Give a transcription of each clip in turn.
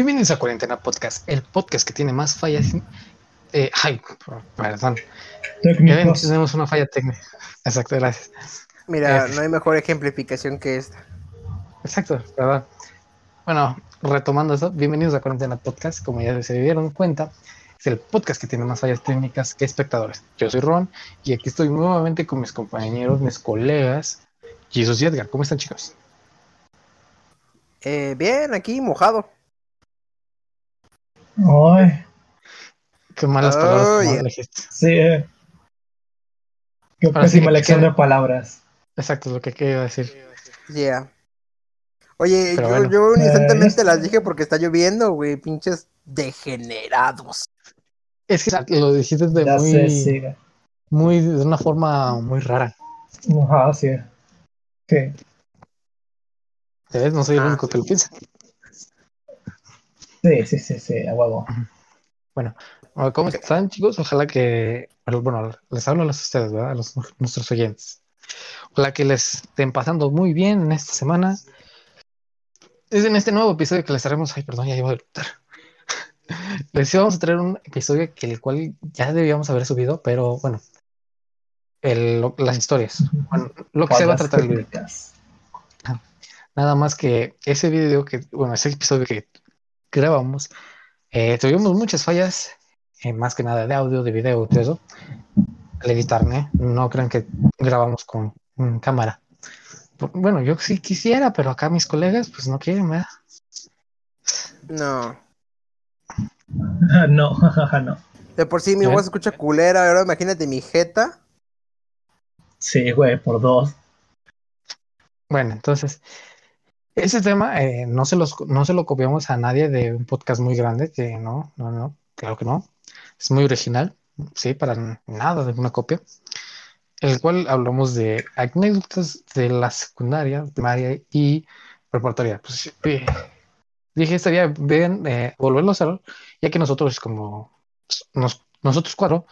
Bienvenidos a Cuarentena Podcast, el podcast que tiene más fallas. Eh, ay, perdón. Técnicos. Tenemos una falla técnica. Exacto, gracias. Mira, Eh. no hay mejor ejemplificación que esta. Exacto, perdón. Bueno, retomando eso, bienvenidos a Cuarentena Podcast. Como ya se dieron cuenta, es el podcast que tiene más fallas técnicas que espectadores. Yo soy Ron y aquí estoy nuevamente con mis compañeros, mis colegas, Jesus y Edgar. ¿Cómo están, chicos? Eh, bien, aquí mojado. Ay, Qué malas Oh, palabras como yeah. elegiste. sí. eh. Qué Ahora sí pésima elección queda- de palabras. Exacto, es lo que quería decir. Yeah. Oye, Pero yo, bueno. yo inocentemente Eh, las dije porque está lloviendo, güey. Pinches degenerados. Es que lo dijiste de Ya muy, sé, sí. muy, de una forma muy rara. Ajá, sí. Sí. ¿Ves? No soy el Ah, único que lo piensa. Sí, sí, sí, sí, a huevo. Bueno, ¿cómo están, chicos? Ojalá que, bueno, les hablo a los ustedes, ¿verdad? A los, nuestros oyentes. Ojalá que les estén pasando muy bien en esta semana. Es en este nuevo episodio que les traemos, ay, perdón, ya iba a. Les íbamos a traer un episodio que el cual ya debíamos haber subido, pero bueno, el- lo- las historias, bueno, lo que se va a tratar el video. Nada más que ese video que, bueno, ese episodio que grabamos, eh, tuvimos muchas fallas, eh, más que nada de audio, de video, todo eso, al editar, ¿eh? No crean que grabamos con mm, cámara. Bueno, yo sí quisiera, pero acá mis colegas, pues no quieren, ¿verdad? No. no, jajaja, no. De por sí mi ¿Eh? voz escucha culera. Ahora imagínate mi jeta. Sí, güey, por dos. Bueno, entonces, ese tema eh, no se los, no se lo copiamos a nadie de un podcast muy grande, que no, no, no, claro que no. Es muy original, sí, para nada de una copia. El cual hablamos de anécdotas de la secundaria, primaria y preparatoria. Pues eh, dije, estaría bien eh, volverlo a hacer, ya que nosotros, como nos- nosotros cuatro,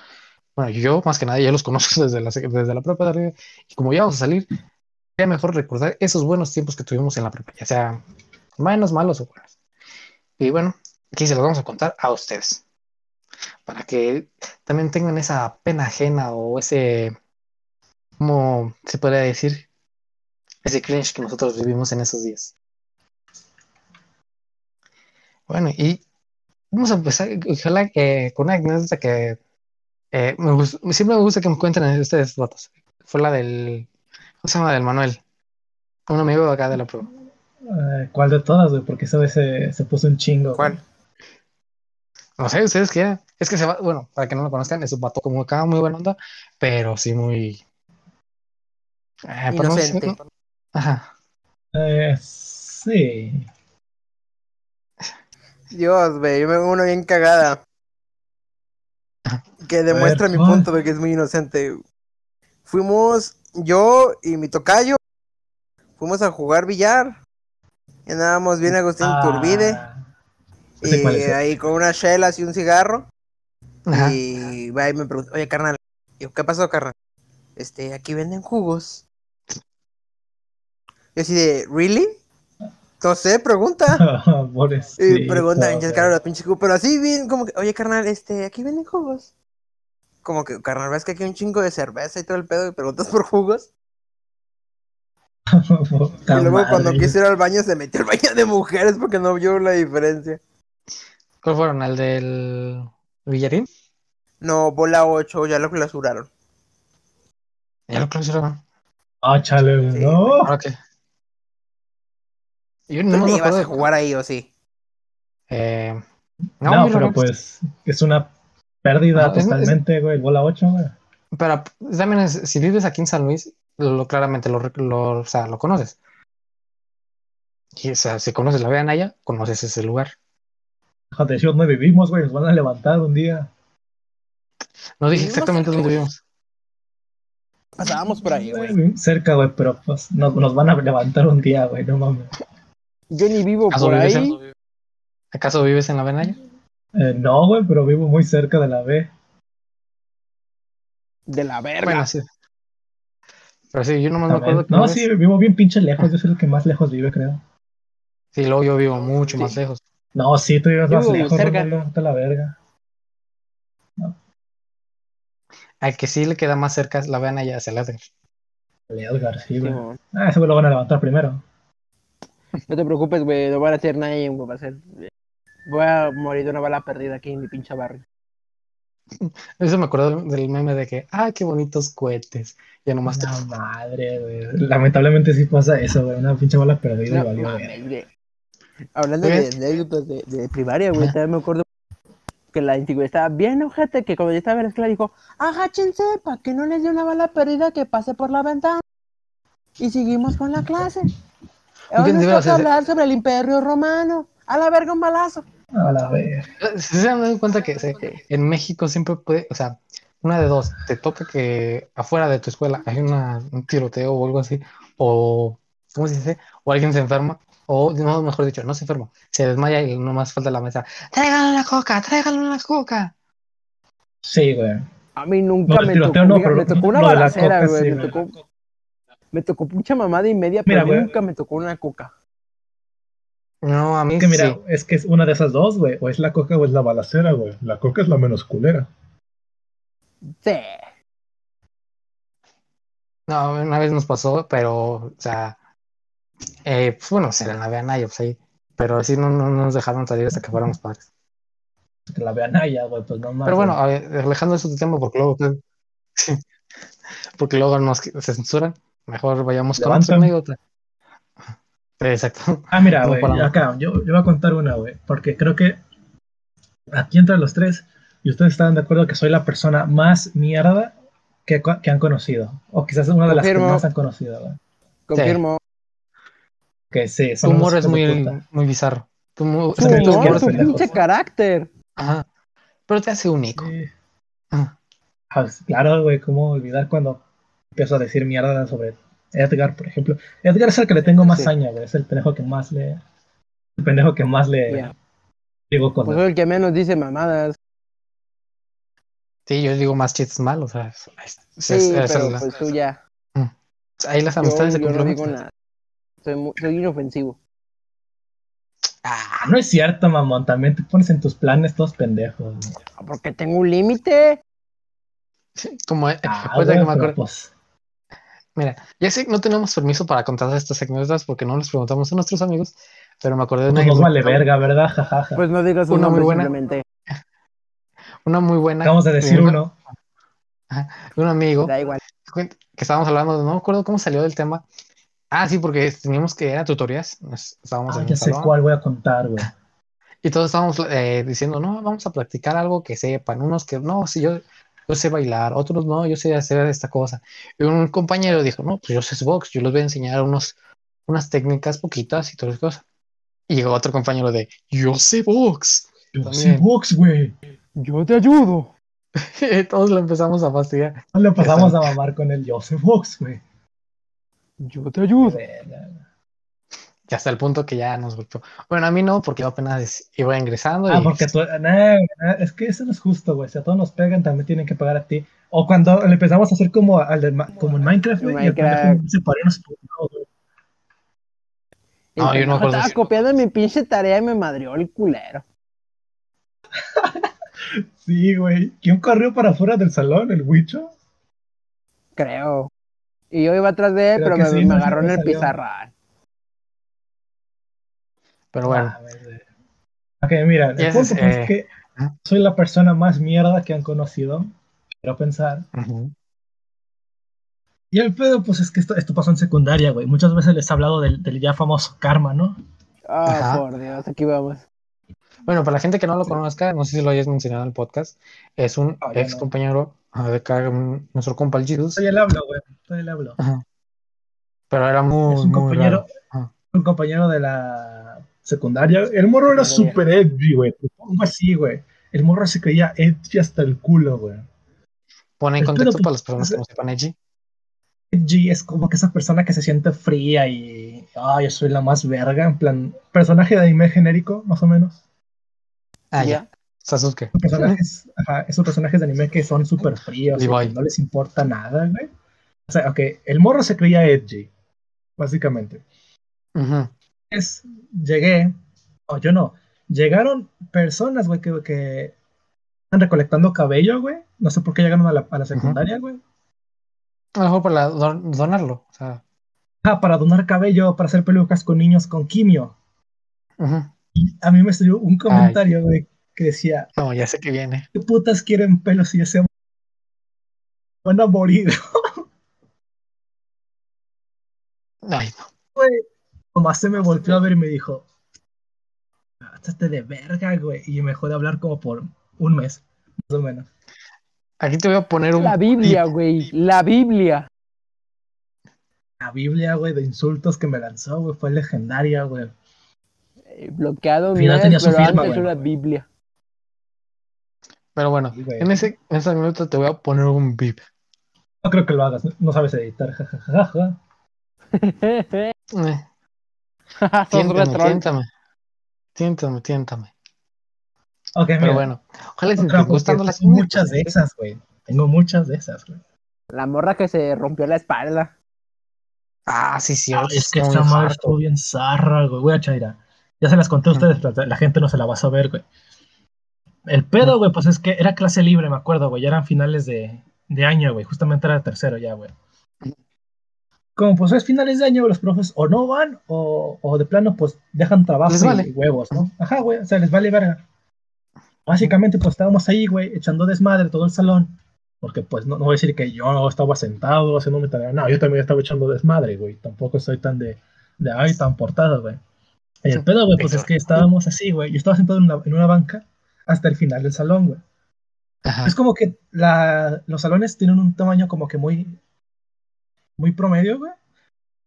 bueno, yo más que nada ya los conozco desde la, desde la preparatoria, y como ya vamos a salir, sería mejor recordar esos buenos tiempos que tuvimos en la prepa, ya sea buenos, malos o buenos. Y bueno, aquí se los vamos a contar a ustedes, para que también tengan esa pena ajena o ese, ¿cómo se podría decir? Ese cringe que nosotros vivimos en esos días. Bueno, y vamos a empezar, ojalá que con una anécdota que eh, siempre me gusta que me cuenten ustedes datos. Fue la del, ¿cómo se llama? Del Manuel. Un amigo de acá de la prueba. Eh, ¿Cuál de todas, güey? Porque esa vez se, se puso un chingo. güey. ¿Cuál? No sé, ustedes qué. Es que se va, bueno, para que no lo conozcan, es un vato como acá, muy buena onda, pero sí muy. eh, no decir- Inocente. Ajá. Eh, sí. Dios, güey. Yo me veo una bien cagada. Que demuestra mi punto de que es muy inocente. Fuimos yo y mi tocayo. Fuimos a jugar billar. Y andábamos bien Agustín Ah, Turbide. Y ahí con unas chelas y un cigarro. Ajá. Y va y me pregunta, oye, carnal, Y yo, ¿qué pasó, carnal? Este, aquí venden jugos. Yo así de, ¿really? No sé, pregunta. Y pregunta, güey. ya claro, los pinches jugos, pero así bien, como que, oye, carnal, este, aquí venden jugos. Como que, carnal, ves que aquí hay un chingo de cerveza y todo el pedo y preguntas por jugos. Y luego cuando quiso ir al baño se metió al baño de mujeres porque no vio la diferencia. ¿Cuál fueron? ¿El del Villarín? No, bola 8, ya lo clausuraron. Ya lo clausuraron. Ah, chale, Sí, no. ¿Ahora qué? Yo no ¿Tú me le ibas a jugar ahí o sí? Eh, No, muy pero pues es una pérdida totalmente, güey. Bola 8, güey. Pero también es- si vives aquí en San Luis, lo, claramente lo, lo, o sea, lo conoces. Y o sea, si conoces la Naya, conoces ese lugar. Si no vivimos, güey. Nos van a levantar un día. No dije exactamente dónde vivimos. Pasábamos por ahí, güey. Cerca, güey, pero pues nos, nos van a levantar un día, güey. No mames. Yo ni vivo ¿Acaso por vives, ahí. en, ¿Acaso vives en la Naya? Eh, no, güey, pero vivo muy cerca de la B. De la verga. Bueno, sí. Pero sí, yo nomás me acuerdo que No, vez- sí, vivo bien pinche lejos. Yo soy el que más lejos vive, creo. Sí, luego yo vivo mucho Sí. más lejos. No, sí, tú Yo más vivo lejos, cerca. La verga. Al que sí le queda más cerca es la vean allá hacia el Edgar. El Edgar, sí, Sí, güey. Ah, ese güey lo van a levantar primero. No te preocupes, güey, no van a hacer nadie, güey, va a ser... Voy a morir de una bala perdida aquí en mi pinche barrio. Eso me acuerdo del, meme de que, ah, qué bonitos cohetes. Ya nomás te... La madre, güey. Lamentablemente sí pasa eso, güey. Una pinche bala perdida y No valió. Hablando de de, de primaria, güey, también me acuerdo que la antigüedad estaba bien ojete, que cuando yo estaba en la escuela dijo, agáchense para que no les dé una bala perdida que pase por la ventana. Y seguimos con la clase. Hoy nos toca hablar sobre el imperio romano. A la verga un balazo. A la. Si se han dado cuenta que se- en México siempre puede, o sea, una de dos, te toca que afuera de tu escuela hay una, un tiroteo o algo así, o, ¿cómo se dice? O alguien se enferma, o no, mejor dicho, no se enferma, se desmaya y nomás falta la mesa. Tráiganle una coca, tráiganle una coca. Sí, güey. A mí nunca No, me, tiroteo tocó, no, fíjate, pero me tocó una balacera, coca, güey. sí, me, güey. tocó, me tocó mucha mamada y media, Mira, pero a mí güey. nunca me tocó una coca. No, a mí Es que mira, sí. es que es una de esas dos, güey. O es la coca o es la balacera, güey. La coca es la menos culera. Sí. No, una vez nos pasó, pero, o sea, eh, pues, bueno, en la Veanaya, pues ahí, pero así no, no nos dejaron salir hasta que fuéramos padres. Que la vean allá, güey, pues no más. Pero bueno, a alejando eso del tema, porque luego, sí, porque luego nos censuran, mejor vayamos con otra anécdota. Exacto. Ah, mira, güey, acá, yo, yo voy a contar una, güey, porque creo que aquí entre los tres, y ustedes están de acuerdo que soy la persona más mierda que, que han conocido. O quizás una de las que más han conocido, güey. Confirmo. Que sí, Tu humor es muy, muy bizarro. Tu humor, pendejo. pinche carácter. Ajá. Pero te hace único. Sí. Ah, claro, güey, cómo olvidar cuando empiezo a decir mierda sobre Edgar, por ejemplo. Edgar es el que le tengo más Sí. saña, güey. Es el pendejo que más le. El pendejo que más le Ya. digo con Pues el que menos dice mamadas. Sí, yo digo más chistes malos. o sea, es- Sí, es- es- pero es- pues tú ya. ahí las Yo, amistades se yo no digo complementan. nada. Soy, mu- soy inofensivo. Ah, No es cierto, mamón. También te pones en tus planes todos pendejos. Ah, Porque tengo un límite. como eh, Ah, ahorita que me pero acuerdo- pues, Mira, ya sé que no tenemos permiso para contar estas anécdotas porque no les preguntamos a nuestros amigos, pero me acordé de una, pues nos vale verga, ¿verdad? Jajaja. Pues no digas un Una muy buena. simplemente. una muy buena Acabamos de decir de una- uno. de un amigo Da igual. que estábamos hablando, no me acuerdo cómo salió del tema. Ah, sí, porque teníamos que era tutorías, nos- estábamos Ah, en ya sé salón cuál voy a contar, güey. y todos estábamos eh, diciendo, no, vamos a practicar algo que sepan, unos que no, si yo, yo sé bailar, otros no, yo sé hacer esta cosa. Y un compañero dijo, no, pues yo sé box, yo les voy a enseñar unos, unas técnicas poquitas y todas esas cosas. Y llegó otro compañero de, yo sé box. Yo También. sí, box, güey. Yo te ayudo. Todos lo empezamos a fastidiar. No le pasamos a mamar con el yo sé box, güey. Yo te ayudo. Y hasta el punto que ya nos golpeó. Bueno, a mí no, porque yo apenas iba ingresando. Ah, y- porque tú, nah, nah, es que eso no es justo, güey. Si a todos nos pegan, también tienen que pagar a ti. O cuando le empezamos a hacer como, al como en Minecraft, güey, Minecraft. se paró y nos. El No, yo no me estaba copiando mi pinche tarea y me madrió el culero. Sí, güey. ¿Quién corrió para afuera del salón? ¿El Wicho? Creo. Y yo iba atrás de él, Creo pero me, sí, me no, agarró en no el salió. pizarrón. Pero bueno, Ah. Ok, mira, el punto es, pues, eh, es que soy la persona más mierda que han conocido. Quiero pensar. Y el pedo, pues es que esto, esto pasó en secundaria, güey. Muchas veces les he hablado del, del ya famoso karma, ¿no? Ah, por Dios, aquí vamos. Bueno, para la gente que no lo conozca, no sé si lo hayas mencionado en el podcast, es un Ah, ex compañero ah, de un- nuestro compa el Jesus, Todavía le hablo, güey. Todavía le hablo. Ajá. pero era muy, es un muy compañero, raro. Ajá. un compañero de la secundaria. El morro era súper edgy, güey. Pongo así, güey. El morro se creía edgy hasta el culo, güey. Pone en contexto para las personas que no sepan Edgy. Edgy es como que esa persona que se siente fría y. Ah, yo soy la más verga. En plan, personaje de anime genérico, más o menos. Ah, ya. Sasuke. Personajes, ajá, esos personajes de anime que son súper fríos que no les importa nada, güey. O sea, ok, el morro se creía edgy, básicamente. Ujú. es, llegué, o yo no, llegaron personas, güey, que, que están recolectando cabello, güey. No sé por qué llegaron a la, a la secundaria, güey. A lo mejor para don- donarlo. O sea, Ah, para donar cabello, para hacer pelucas con niños con quimio. ujú. Y a mí me salió un comentario, güey, que decía, no, ya sé que viene. ¿qué putas quieren pelos si ya se van a morir? Ay, no. Güey, Tomás se me volteó a ver y me dijo, Hátate de verga, güey. Y me dejó de hablar como por un mes, más o menos. Aquí te voy a poner un. La Biblia, güey. La Biblia. La Biblia, güey, de insultos que me lanzó, güey, fue legendaria, güey. Eh, bloqueado, su pero firma, antes era la Biblia. Pero bueno, Sí, en ese, en ese minuto te voy a poner un beep. No creo que lo hagas, no sabes editar, jajajaja. Eh, tiéntame, tiéntame. Tiéntame, tiéntame. Ok, Pero mira, bueno, ojalá les otra, esté gustando las tengo muchas de esas, güey. Tengo muchas de esas, güey. La morra que se rompió la espalda. Ah, sí, sí. Ah, es que esa madre estuvo bien zarra, güey. Güey, Chaira. Ya se las conté a ustedes, pero la gente no se la va a saber, güey. El pedo, güey, pues es que era clase libre, me acuerdo, güey. Ya eran finales de, de año, güey. Justamente era el tercero ya, güey. Como pues es finales de año, los profes o no van o, o de plano pues dejan trabajo Les y vale. huevos, ¿no? Ajá, güey, o sea, les vale verga. Básicamente pues estábamos ahí, güey, echando desmadre todo el salón. Porque pues no, no voy a decir que yo no estaba sentado haciendo mi tarea. No, yo también estaba echando desmadre, güey. Tampoco soy tan de, de ay, tan portado, güey. Y el pedo, güey, pues es que estábamos así, güey. Yo estaba sentado en una, en una banca hasta el final del salón, güey. Ajá. Es como que la, los salones tienen un tamaño como que muy, muy promedio, güey.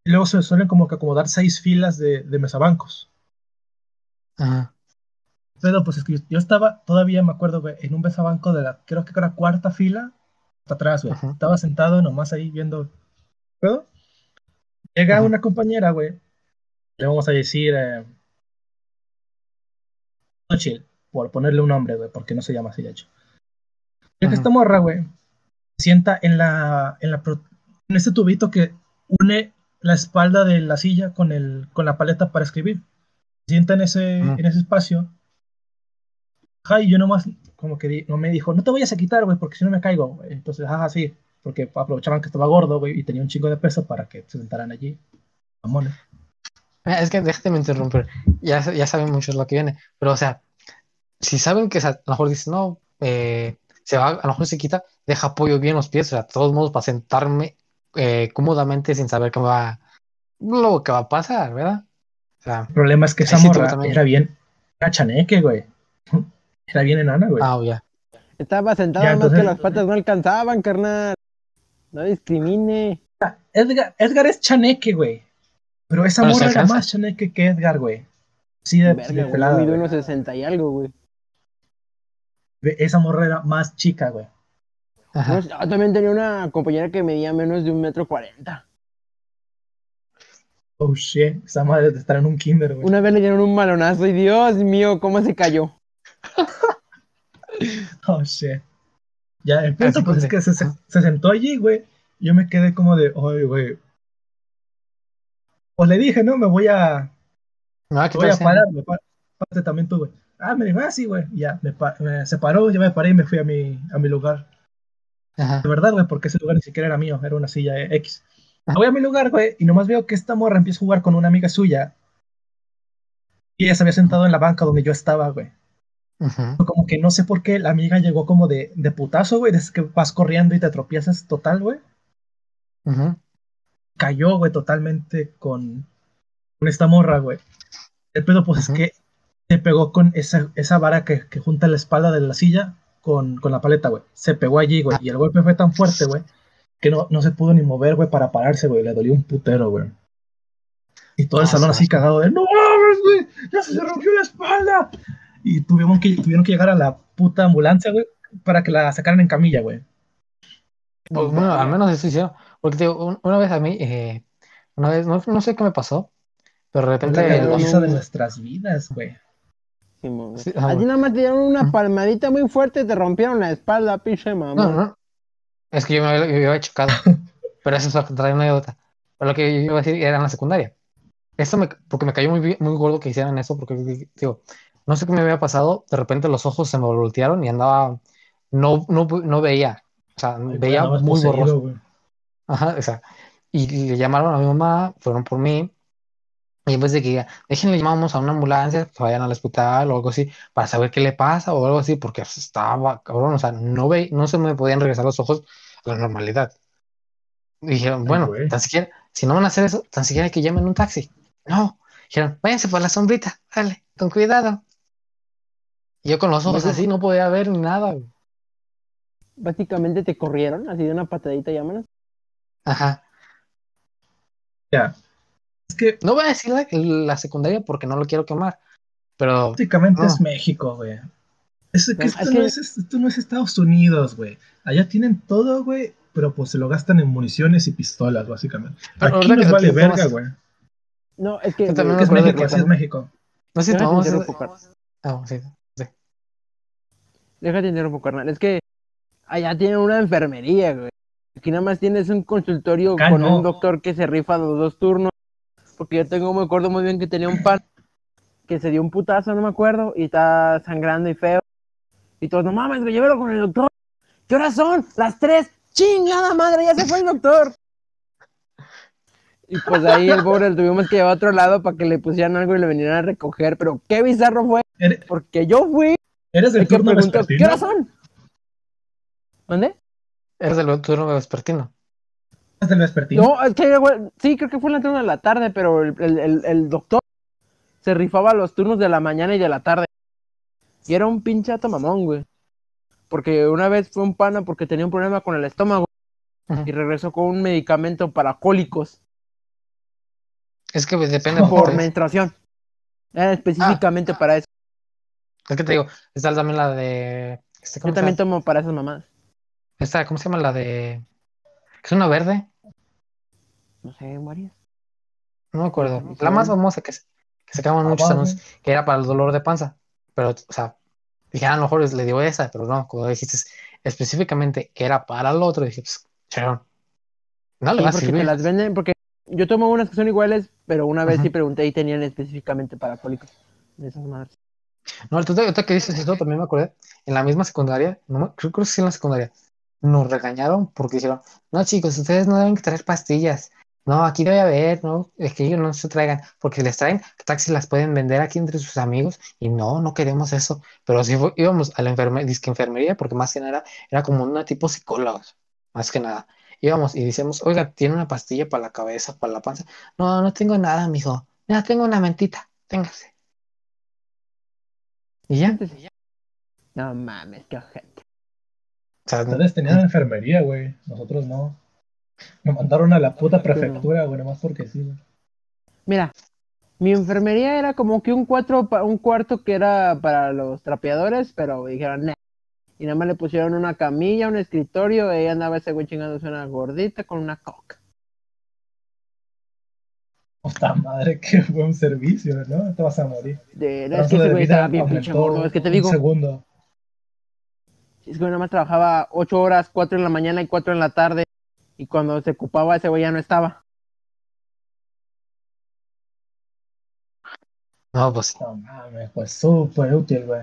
Y luego se suelen como que acomodar seis filas de, de mesabancos. Ajá. Pero pues es que yo, yo estaba, todavía me acuerdo, güey, en un mesabanco de la, creo que era cuarta fila, hasta atrás, güey. Ajá. Estaba sentado nomás ahí viendo. ¿Puedo? Llega Ajá. una compañera, güey. Le vamos a decir. Eh, Xochitl, por ponerle un nombre, güey, porque no se llama así, de hecho. Ajá. esta morra, güey, se sienta en la, en la pro- en este tubito que une la espalda de la silla con el, con la paleta para escribir. Sienta en ese, Ajá. en ese espacio. Ajá, y yo nomás, como que di- no me dijo, no te vayas a quitar, güey, porque si no me caigo. güey. Entonces, ajá, sí, porque aprovechaban que estaba gordo, güey, y tenía un chingo de peso para que se sentaran allí. Mamones. Ah, Es que déjame interrumpir. Ya, ya saben muchos lo que viene. Pero, o sea, si saben que a lo mejor dicen, no, eh, se va, a lo mejor se quita, deja apoyo bien los pies. O sea, de todos modos, para sentarme eh, cómodamente sin saber qué va, lo que va a pasar, ¿verdad? O sea, El problema es que esa morra también. era bien, era chaneque, güey. Era bien enana, güey. ah, ya. Estaba sentado Ya, más entonces- que las patas no alcanzaban, carnal. No discrimine. Edgar, Edgar es chaneque, güey. Pero esa morra era más chaneque que Edgar, güey. Sí, de, Verga, de pelada, yo mido güey. unos 60 y algo, güey. Esa morra era más chica, güey. Ajá. Yo también tenía una compañera que medía menos de un metro cuarenta. Oh shit, esa madre de estar en un kinder, güey. Una vez le dieron un malonazo y Dios mío, cómo se cayó. Oh shit. Ya, el punto Así pues es que se, se- Ajá. se sentó allí, güey. Yo me quedé como de, oye, güey. Pues le dije, no, me voy a, Me va a me voy a parar, me pa- párate también tú, güey. Ah, me dijo, ah, sí, güey. Ya, me, me separó, yo me paré y me fui a mi, a mi lugar. Ajá. De verdad, güey, porque ese lugar ni siquiera era mío, era una silla eh, X. Me voy a mi lugar, güey, y nomás veo que esta morra empieza a jugar con una amiga suya. Y ella se había sentado en la banca donde yo estaba, güey. Ujú. Como que no sé por qué la amiga llegó como de, de putazo, güey, desde que vas corriendo y te tropiezas total, güey. Cayó, güey, totalmente con, con esta morra, güey. El pedo, pues, es que se pegó con esa, esa vara que, que junta la espalda de la silla con, con la paleta, güey. Se pegó allí, güey. Y el golpe fue tan fuerte, güey, que no, no se pudo ni mover, güey, para pararse, güey. Le dolió un putero, güey. Y todo el Ah, salón sí. así cagado de, no mames, güey, ya se le rompió la espalda. Y tuvieron que, tuvieron que llegar a la puta ambulancia, güey, para que la sacaran en camilla, güey. Pues, bueno, al menos eso hicieron. Porque un- una vez a mí, eh, una vez, no, no sé qué me pasó, pero de la repente no. de nuestras vidas, güey. Simón. Sí, ah, A ti nada más te dieron una palmadita muy fuerte y te rompieron la espalda, pinche mamá. No, no. Es que yo me había, yo había chocado. Pero eso es trae una anécdota. Pero lo que yo iba a decir era en la secundaria. Esto me, porque me cayó muy, muy gordo que hicieran eso, porque digo, no sé qué me había pasado, de repente los ojos se me voltearon y andaba, no, no, no veía, o sea, Ay, veía muy poseído, borroso. güey. Ajá, o sea, y le llamaron a mi mamá, fueron por mí, y vez de que diga, déjenle llamamos a una ambulancia, que vayan al hospital o algo así, para saber qué le pasa o algo así, porque estaba cabrón, o sea, no ve, no se me podían regresar los ojos a la normalidad. Y dijeron, bueno, tan siquiera, si no van a hacer eso, tan siquiera que llamen un taxi. No, dijeron, váyanse por la sombrita, dale, con cuidado. Y yo con los ojos así no podía ver ni nada. güey. Básicamente te corrieron, así de una patadita, llámanos. Ajá. Ya. Es que No voy a decir la, la secundaria porque no lo quiero quemar, pero prácticamente No. es México, güey. Es que esto, es no es, esto no es Estados Unidos, güey. Allá tienen todo, güey, pero pues se lo gastan en municiones y pistolas, básicamente. Pero Aquí nos que- vale verga, tomas- güey. No, es que. Es México, así es también- México. no sé si Déjate tomamos... interrumpo, carnal. Ah, sí. Déjate interrumpo, carnal. Es que allá tienen una enfermería, güey. Aquí nada más tienes un consultorio Acá con no. un doctor que se rifa los dos turnos. Porque yo tengo, me acuerdo muy bien que tenía un pan que se dio un putazo, no me acuerdo, y está sangrando y feo. Y todos, no mames, güey, llévalo con el doctor. ¿Qué horas son? Las tres. ¡Chingada madre! Ya se fue el doctor. Y pues ahí el pobre lo tuvimos que llevar a otro lado para que le pusieran algo y le vinieran a recoger. Pero qué bizarro fue, porque yo fui eres del el que turno preguntó, ¿qué horas son? ¿Dónde? Eres del turno vespertino. Del vespertino. No, es que, sí, creo que fue en la turno de la tarde, pero el, el- el- el doctor se rifaba los turnos de la mañana y de la tarde. Y era un pinche mamón, güey. Porque una vez fue un pana porque tenía un problema con el estómago y regresó con un medicamento para cólicos Es que pues, depende por menstruación. Era específicamente para eso. Es que te digo, está también la de... este, ¿cómo Yo también tomo para esas mamadas. Esta, ¿cómo se llama? La de... Es una verde, No sé, varias. no me acuerdo. La más famosa que, se- que sacaban Ah, muchos anuncios, que era para el dolor de panza. Pero, o sea, dije, "Ah, a lo mejor le dio esa, pero no, como dijiste específicamente que era para el otro, dije, pues, chao. No le Sí, va a porque te servir. las venden, porque yo tomo unas que son iguales, pero una vez Ajá. sí pregunté y tenían específicamente para cólicos. De esas madres. No, ahorita, ahorita que dices eso, también me acordé, en la misma secundaria, no me- creo, creo que sí en la secundaria, nos regañaron porque dijeron, no chicos, ustedes no deben traer pastillas, no, aquí debe haber, no, es que ellos no se traigan, porque si les traen, taxis las pueden vender aquí entre sus amigos, y no, no queremos eso, pero si íbamos a la enferme, disque enfermería, porque más que nada era como una tipo psicólogos, más que nada, íbamos y decíamos, oiga, tiene una pastilla para la cabeza, para la panza, no, no tengo nada, mijo, ya tengo una mentita, téngase. Y ya, No mames, qué ojete. o sea, Ustedes tenían enfermería, güey. Nosotros no. Me mandaron a la puta prefectura, güey, nomás porque sí, güey. Mira, mi enfermería era como que un, cuatro, pa- un cuarto que era para los trapeadores, pero dijeron, "Nah". Y nada más le pusieron una camilla, un escritorio, y ahí andaba ese güey chingándose una gordita con una coca. Puta madre, qué buen servicio, ¿no? Te vas a morir. De, El es que ese güey estaba bien pinche gordo, es que te un digo, segundo. es que nada más trabajaba ocho horas, cuatro en la mañana y cuatro en la tarde, y cuando se ocupaba ese güey ya no estaba. no, pues No mames, pues súper útil, güey.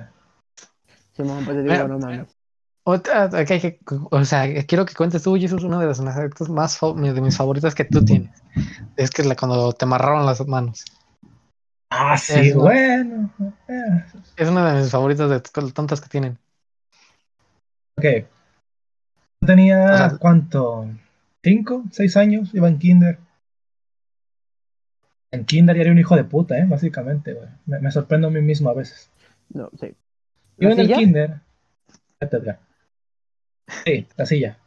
Sí, mamá, pues te digo, Pero- no mames. Otra, ok, que- o sea, quiero que cuentes tú, y eso es una de las anécdotas más de mis favoritas que tú tienes. Es que la, cuando te amarraron las manos. Ah, sí, Es, ¿no? bueno. eh, Es una de mis favoritas de tantas que tienen. Ok. Yo tenía, O sea- ¿cuánto? ¿Cinco? ¿Seis años? Iba en kinder. En kinder ya era un hijo de puta, ¿eh? Básicamente, güey. Me, me sorprendo a mí mismo a veces. No, sí. Iba ¿La en el kinder. Edgar. Sí, la silla.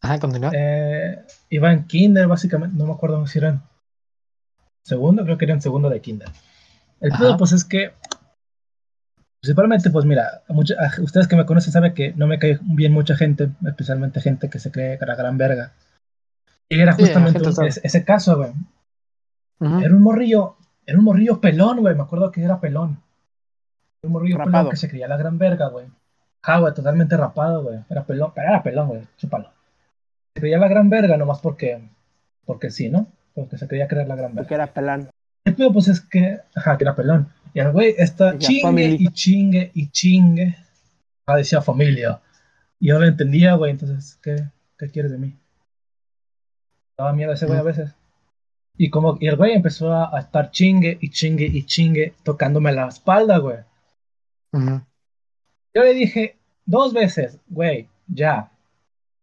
Ajá, continúa. Eh, iba en kinder, básicamente. No me acuerdo si era en segundo, creo que era en segundo de kinder. El pedo, pues, es que principalmente, pues, mira, mucha- a- ustedes que me conocen saben que no me cae bien mucha gente, especialmente gente que se cree la gran verga. Y era Sí, justamente gente un- ese, ese caso, güey. Ujú. Era un morrillo, era un morrillo pelón, güey. Me acuerdo que era pelón. Era un morrillo pelón Rapado. que se creía la gran verga, güey. Ja, güey, totalmente rapado, güey. Era pelón, pero era pelón, güey. Chúpalo. Se creía la gran verga nomás porque, porque sí, ¿no? Porque se creía creer la gran Porque verga. era pelán. El pedo, pues es que, ajá, que era pelón. Y el güey está chingue familia. y chingue y chingue. Ah, decía familia. Y yo lo entendía, güey, entonces, ¿qué, qué quieres de mí? Daba miedo ese güey a veces. Y como, y el güey empezó a, a estar chingue y chingue y chingue, tocándome la espalda, güey. Ujú. Yo le dije dos veces, güey, ya,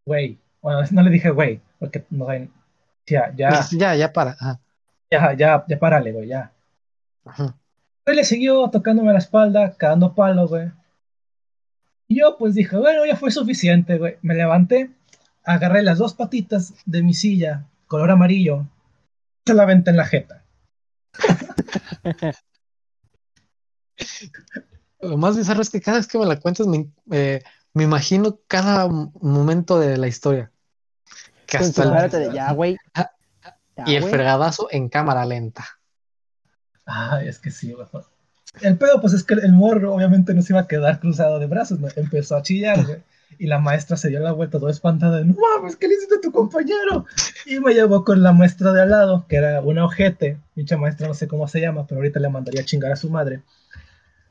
güey. Bueno, no le dije güey, porque no ya, ya, Ya, ya para. ajá. ya, ya, ya, párale, güey, ya. Ujú. Él le siguió tocándome la espalda, cagando palo, güey. Y yo pues dije, bueno, ya fue suficiente, güey. Me levanté, agarré las dos patitas de mi silla, color amarillo, se la aventé en la jeta. Lo más bizarro es que cada vez que me la cuentas me, eh, me imagino cada momento de la historia. Que hasta el- Concentrate de ya, güey. Ah, Ya, y el fregadazo en cámara lenta. Ay, es que sí, güey. El pedo, pues es que el morro obviamente no se iba a quedar cruzado de brazos, empezó a chillar, güey. Y la maestra se dio la vuelta toda espantada, no mames, ¿qué le hiciste tu compañero? Y me llevó con la maestra de al lado, que era una ojete, dicha maestra no sé cómo se llama, pero ahorita le mandaría a chingar a su madre.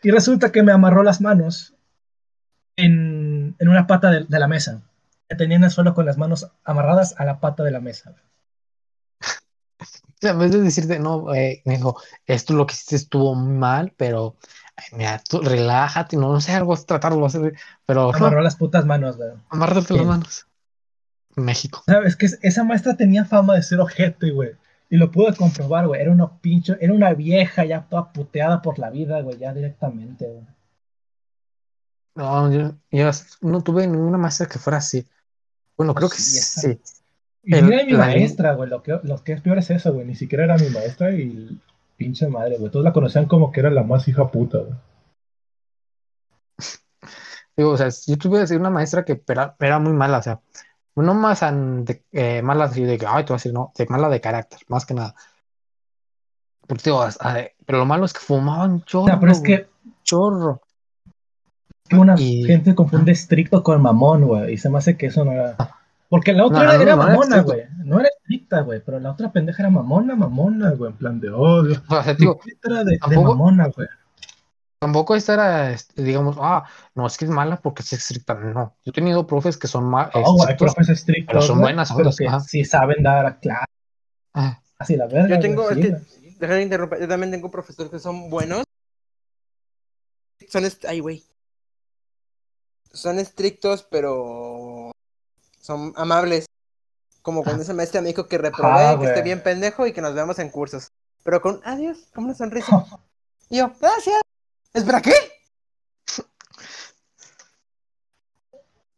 Y resulta que me amarró las manos en, en una pata de, la mesa. Me tenía en el suelo con las manos amarradas a la pata de la mesa. Sea, en vez de decirte, no, eh, me dijo, esto lo que hiciste estuvo mal, pero ay, mira, tú relájate, no, no sé, algo, tratarlo de hacer, pero amarró las putas manos, güey. amárrate las manos. México. ¿Sabes? Que es- esa maestra tenía fama de ser ojete, güey. Y lo pude comprobar, güey. Era una pinche, era una vieja ya toda puteada por la vida, güey, ya directamente, güey. No, yo, yo no tuve ninguna maestra que fuera así. Bueno, creo que Sí, sí. Y El- era mi maestra, güey. Lo que, lo que es peor es eso, güey. Ni siquiera era mi maestra y pinche madre, güey. Todos la conocían como que era la más hija puta, güey. Digo, o sea, yo tuve así una maestra que era, era muy mala, o sea, no más de, eh, mala así de que, ay, te voy a decir, no, de mala de carácter, más que nada. Porque, digo, as- a- pero lo malo es que fumaban O chorro, sea, pero es que, chorro. que una Y- gente confunde estricto con mamón, güey. Y se me hace que eso no era. Porque la otra No, era, no mamona, estricto. güey. No era estricta, güey. Pero la otra pendeja era mamona, mamona, güey. En plan de odio. O sea, digo, Era de, mamona, güey. tampoco esta era, este, digamos, ah, no, es que es mala porque es estricta. No, yo he tenido profes que son más No, güey, profes estrictos. pero son buenas pero ondas, que ajá. sí saben dar a clase Ah, y la verga. Yo tengo, güey, es sí, que, de interrumpir, yo también tengo profesores que son buenos. Son, est- ay, güey. Son estrictos, pero son amables. Como cuando esa maestra me dijo que reprobé, Ah, que esté bien pendejo y que nos veamos en cursos. Pero con adiós, con una sonrisa. Y yo, gracias. ¿Espera qué?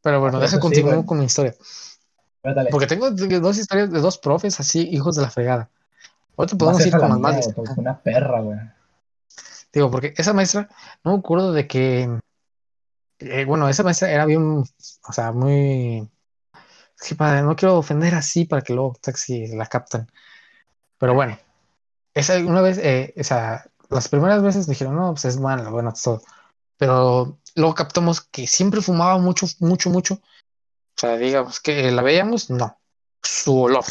pero bueno, Ah, deja sí, continuar con mi historia. Dale. Porque tengo dos historias de dos profes así, hijos de la fregada. Ahorita podemos ir con la las dis- güey, porque Una perra, güey. Digo, porque esa maestra, no me acuerdo de que, eh, bueno, esa maestra era bien, o sea, muy, sí, no quiero ofender así para que luego taxi la captan. Pero bueno, esa una vez, eh, o sea, las primeras veces dijeron, no, pues es mala, bueno, todo. Pero luego captamos que siempre fumaba mucho, mucho, mucho. O sea, digamos que la veíamos, no. Su olor,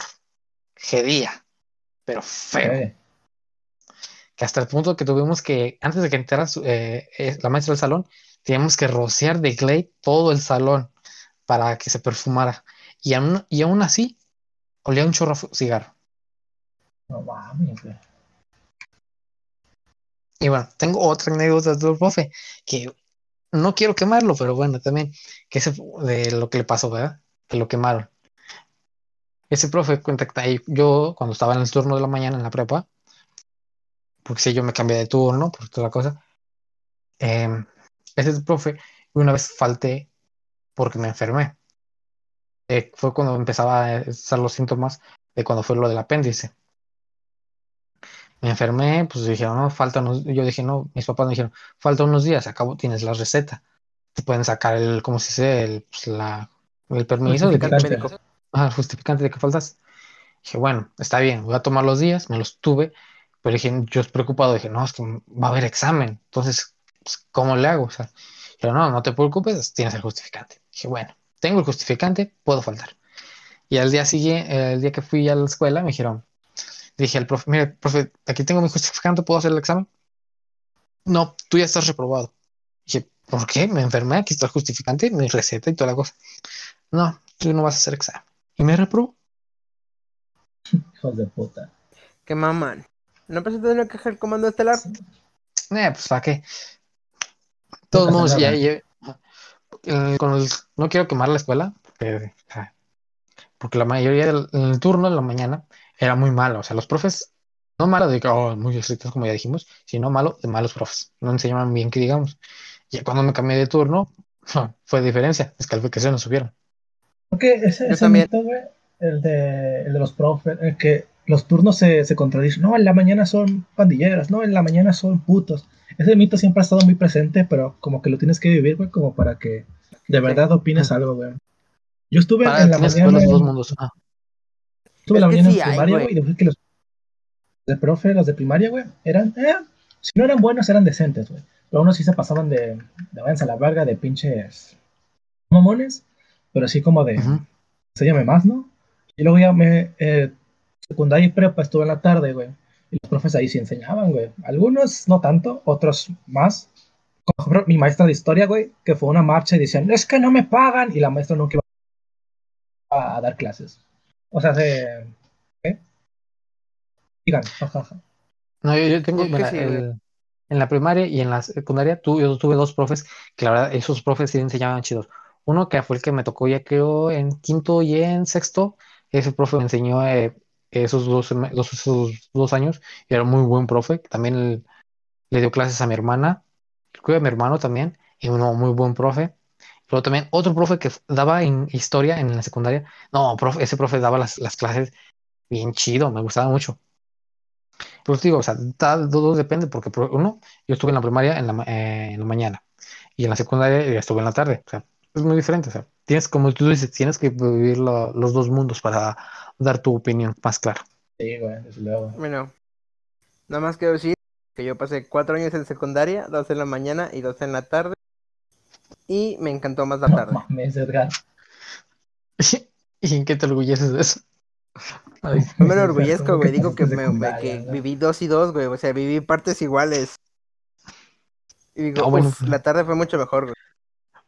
gedía, pero feo que hasta el punto que tuvimos que, antes de que entrara eh, eh, la maestra del salón, teníamos que rociar de Glade todo el salón para que se perfumara. Y aún, y aún así, olía un chorro a cigarro. No mames, güey. Y bueno, tengo otra anécdota del profe, que no quiero quemarlo, pero bueno, también, que fu- de lo que le pasó, ¿verdad? Que lo quemaron. Ese profe cuenta que ahí- yo, cuando estaba en el turno de la mañana en la prepa, porque si yo me cambié de turno, por toda la cosa, em, ese profe, una vez falté porque me enfermé. Eh, fue cuando empezaba a estar los síntomas de cuando fue lo del apéndice. Me enfermé, pues dijeron, no, falta unos, yo dije, no, mis papás me dijeron, falta unos días, acabo, tienes la receta. Te pueden sacar el, ¿cómo se dice? El, pues, la, el permiso de que. Ajá, el justificante de que faltas. Dije, bueno, está bien, voy a tomar los días, me los tuve, pero dije, yo preocupado, dije, no, es que va a haber examen, entonces, pues, ¿cómo le hago? O sea, pero no, no te preocupes, tienes el justificante. Dije, bueno, tengo el justificante, puedo faltar. Y al día siguiente, el día que fui a la escuela, me dijeron, dije al profe, mire, profe, aquí tengo mi justificante, ¿puedo hacer el examen? No, tú ya estás reprobado. Dije, ¿por qué? Me enfermé, aquí está el justificante, mi receta y toda la cosa. No, tú no vas a hacer examen. Y me reprobó. Hijos de puta. Qué maman. ¿No pensaste en quejar el comando estelar? Eh, pues para qué. Todos modos, ya, ya- eh, con el- no quiero quemar la escuela, porque, porque la mayoría del el turno de la mañana era muy malo. O sea, los profes, no malo de que oh, muy estrictos, como ya dijimos, sino malo de malos profes. No enseñaban bien que digamos. Y cuando me cambié de turno, fue diferencia. Las calificaciones subieron. Porque ese, Yo ese también. mito, güey, el de, el de los profes, el que los turnos se, se contradicen. No, en la mañana son pandilleros, no, en la mañana son putos. Ese mito siempre ha estado muy presente, pero como que lo tienes que vivir, güey, como para que de verdad opines algo, güey. Yo estuve Para en la mañana, los dos mundos. Ah, estuve en la mañana sí en primaria, güey. y dije que los de profe, los de primaria, güey, eran, eh, si no eran buenos, eran decentes, güey. Pero unos sí se pasaban de, de a la verga, de pinches mamones, pero sí como de, ujú. enséñame más, ¿no? Y luego ya me, eh, secundaria y prepa estuve en la tarde, güey. Y los profes ahí sí enseñaban, güey. Algunos no tanto, otros más. Como por ejemplo, mi maestra de historia, güey, que fue a una marcha y decían, es que no me pagan. Y la maestra nunca iba a, dar clases. O sea, se... ¿Qué? Digan, jajaja. No, yo, yo tengo, Es que mira, sí, el- güey. en la primaria y en la secundaria tu- yo tuve dos profes que la verdad esos profes sí enseñaban chidos. Uno que fue el que me tocó ya creo en quinto y en sexto, ese profe me enseñó eh, esos dos, esos dos años y era muy buen profe. También el- le dio clases a mi hermana, creo que a mi hermano también, y uno muy buen profe. Luego también otro profe que daba en historia en la secundaria. No, profe, ese profe daba las, las clases bien chido, me gustaba mucho. Pues digo, o sea, ta- todo depende, porque por uno, yo estuve en la primaria en la, eh, en la mañana y en la secundaria ya estuve en la tarde. O sea, es muy diferente. O sea, tienes, como tú dices, tienes que vivir lo- los dos mundos para dar tu opinión más clara. Sí, güey, desde luego. Bueno, nada más quiero decir que yo pasé cuatro años en secundaria, dos en la mañana y dos en la tarde. Y me encantó más la No tarde. mames, Edgar. ¿Y en qué te orgulleces de eso? Ay, No me enorgullezco, güey. Digo que, me, que ¿no? viví dos y dos, güey. O sea, viví partes iguales. Y digo, Ah, bueno, "Uf, pues. la tarde fue mucho mejor, güey.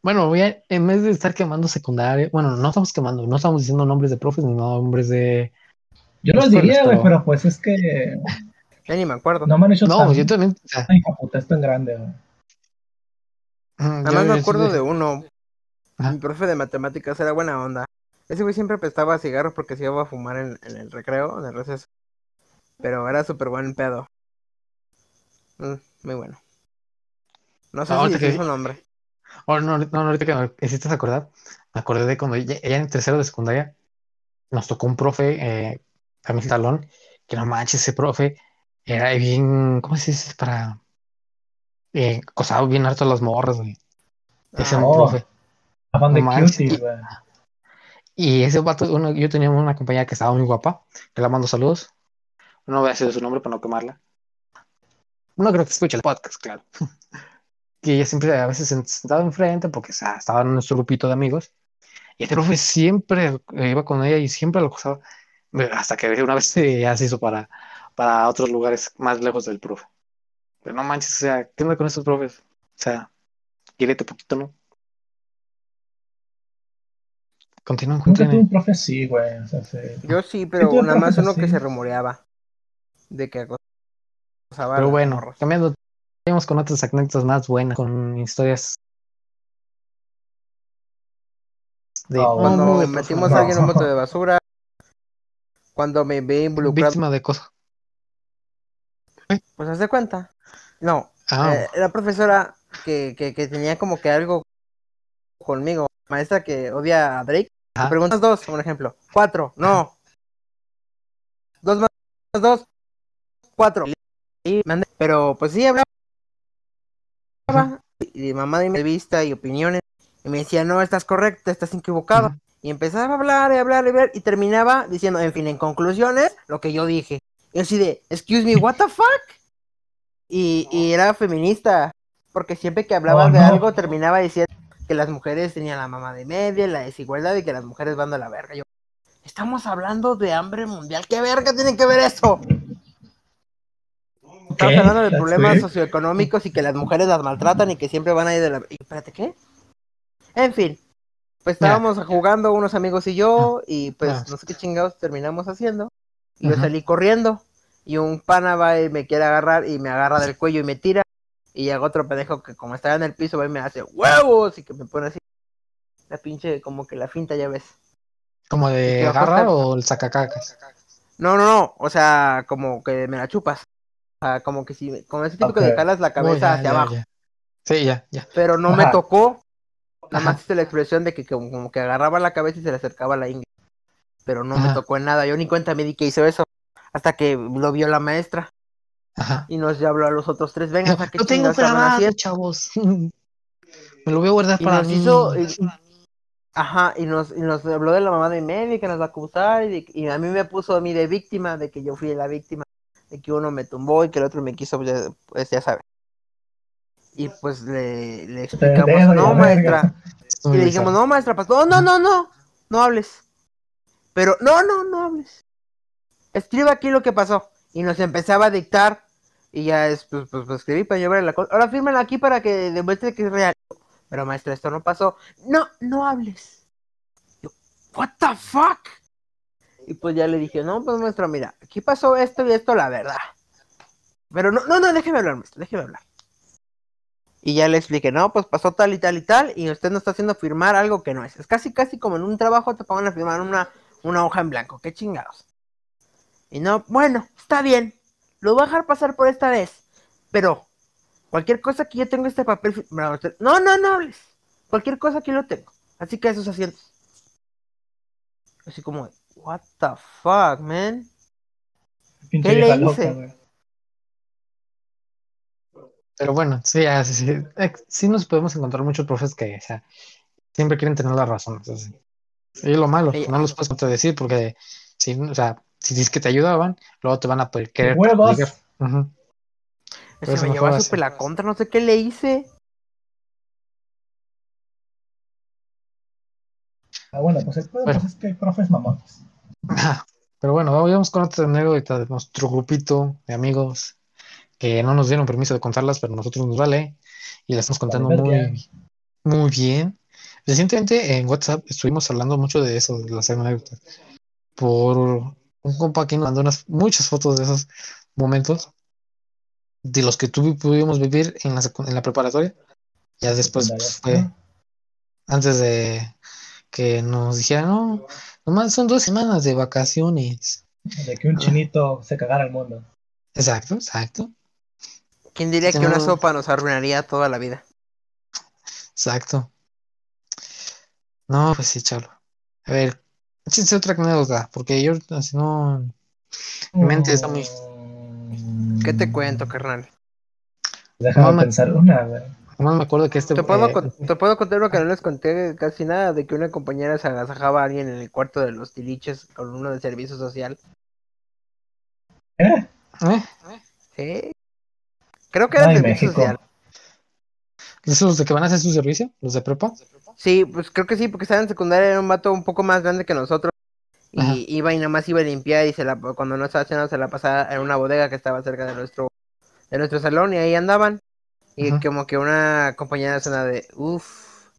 Bueno, voy a- en vez de estar quemando secundaria, bueno, no estamos quemando, no estamos diciendo nombres de profes ni nombres de... Yo los diría, güey, pero pues es que Ya ni me acuerdo. no me han hecho No, tan... yo también... Ay, hija puta, es tan grande, güey. mm, Nada yo- más me yo acuerdo sí- de uno. Ajá. Mi profe de matemáticas era buena onda. Ese güey siempre prestaba cigarros porque se iba a fumar en, en el recreo, en el receso. Pero era súper buen pedo. Mm, muy bueno. No sé Ahorita si que- es su nombre. Oh, no, no, ahorita que me hiciste acordar, me acordé de cuando ya, ya en tercero de secundaria nos tocó un profe eh, a mi salón, que no manches, ese profe era bien, ¿cómo se dice? Para, eh, acosaba bien harto las morras, güey. Ese Ah, Oh. profe. Estaban de cuties, güey. Y ese vato, uno- yo tenía una compañera que estaba muy guapa, que la mando saludos. No voy a decir su nombre para no quemarla. No creo que escuche el podcast, claro. Que ella siempre a veces se sentaba enfrente porque o sea, estaba en nuestro grupito de amigos. Y este profe siempre eh, iba con ella y siempre lo acosaba. Hasta que una vez ya se hizo para, para otros lugares más lejos del profe. Pero no manches, o sea, ¿qué onda con estos profes? O sea, quiérete poquito, ¿no? Tuve continúen. un profe así, güey. O sea, sí. Yo sí, pero nada más uno que se rumoreaba. De que acosaba Pero bueno, cambiando, vamos con otras anécdotas más buenas, con historias de bueno. Cuando metimos a alguien en un bote de basura. Cuando me vi involucrado. víctima de cosas. Pues haz de cuenta. No, Ah, eh, era profesora que, que, que tenía como que algo conmigo. Maestra que odia a Drake. Preguntas dos, por ejemplo. Cuatro, no. Dos más dos, cuatro. Y mandé- Pero pues sí, hablaba. Y mamá de mi vista y opiniones. Y me decía, no, estás correcto, estás equivocado. Ujú. Y empezaba a hablar y hablar y hablar. Y terminaba diciendo, en fin, en conclusiones, lo que yo dije. Y así de, excuse me, what the fuck? Y, y era feminista. Porque siempre que hablabas Oh, de no. algo, terminaba diciendo que las mujeres tenían la mamá de media, la desigualdad y que las mujeres van a la verga. Yo, estamos hablando de hambre mundial. ¿Qué verga tiene que ver eso? Estabas hablando de problemas socioeconómicos y que las mujeres las maltratan y que siempre van a ir de la... y espérate, ¿qué? En fin, pues estábamos jugando unos amigos y yo y pues no sé qué chingados terminamos haciendo. Y yo salí corriendo y un pana va y me quiere agarrar y me agarra del cuello y me tira. Y llega otro pendejo que como estaba en el piso va y me hace huevos y que me pone así. La pinche, como que la finta, ya ves. ¿Como de ¿Qué va a costar? o el sacacacas? No, no, no, o sea, como que me la chupas. O sea, como que si, como ese tipo que Ok. de jalas la cabeza Oh, ya, hacia ya, abajo. ya. Sí, ya, ya. Pero no me tocó. Nada más hice la expresión de que como, como que agarraba la cabeza y se le acercaba la ingle. Pero no me tocó en nada. Yo ni cuenta me di que hizo eso. Hasta que lo vio la maestra. Ajá. Y nos habló a los otros tres. Venga, No, ¿qué lo tengo grabado, haciendo? chavos. Me lo voy a guardar Y para nos mí. hizo. y- ajá, y nos, y nos habló de la mamá de media que nos va a acusar. Y, de- y a mí me puso a mí de víctima, de que yo fui la víctima. De que uno me tumbó y que el otro me quiso, pues ya, pues, ya sabes. Y pues le, le explicamos, no, maestra. Y le dijimos, sad. no, maestra, pues, no, no, no, no, no hables. Pero, no, no, no hables. Escribe aquí lo que pasó. Y nos empezaba a dictar. Y ya es, pues, pues, pues, escribí para llevarle la cosa. Ahora fírmela aquí para que demuestre que es real. Pero, maestra, esto no pasó. No, no hables. Yo, what the fuck? Y pues ya le dije, no, pues, maestra, mira, aquí pasó esto y esto, la verdad. Pero no, no, no, déjeme hablar, maestra, déjeme hablar. Y ya le expliqué, no, pues pasó tal y tal y tal, y usted no está haciendo firmar algo que no es. Es casi, casi como en un trabajo te pongan a firmar una, una hoja en blanco, qué chingados. Y no, bueno, está bien, lo voy a dejar pasar por esta vez, pero cualquier cosa que yo tengo este papel, no, no, no hables, cualquier cosa que yo lo tengo, así que esos asientos. Así como, what the fuck, man. ¿Qué le hice? loca. Pero bueno, sí, ya, sí, sí. Eh, sí nos podemos encontrar muchos profes que, o sea, siempre quieren tener la razón. Es lo malo, no los puedes contradecir porque, si, o sea, si dices que te ayudaban, luego te van a per- querer Huevos. Por Ese eso me mejor llevó a así. su la contra, no sé qué le hice. Ah, bueno, pues el Bueno. pues, es que hay profes mamones. Pero bueno, vamos con otra anécdota de nuestro grupito de amigos que no nos dieron permiso de contarlas, pero nosotros nos vale y las estamos contando muy, muy bien. Recientemente en WhatsApp estuvimos hablando mucho de eso, de las anécdotas, por un compa que nos mandó unas, muchas fotos de esos momentos, de los que tú pudimos vivir en la, secu- en la preparatoria. Ya después pues, fue antes de que nos dijeran, no, nomás son dos semanas de vacaciones. De que un chinito se cagara al mundo. Exacto, exacto, ¿Quién diría que una sopa nos arruinaría toda la vida? exacto. No, pues sí, Chalo. A ver, échense otra anécdota, porque yo así no. Mi mente está muy- Mm, ¿Qué te cuento, carnal? Déjame No me- pensar una, güey. No me acuerdo que este. Te puedo, eh, con- te puedo contar lo que no les conté casi nada, de que una compañera se agasajaba a alguien en el cuarto de los tiliches con uno de servicio social. ¿Eh? ¿eh? ¿Sí? Creo que era Ay, servicio México. social. ¿Esos de que van a hacer su servicio? ¿Los de prepa? Sí, pues creo que sí, porque estaba en secundaria, era un vato un poco más grande que nosotros. Y Ajá. iba y nada más iba a limpiar y se la, cuando no estaba haciendo se la pasaba en una bodega que estaba cerca de nuestro, de nuestro salón y ahí andaban. Y Ajá. como que una compañera suena de, uff,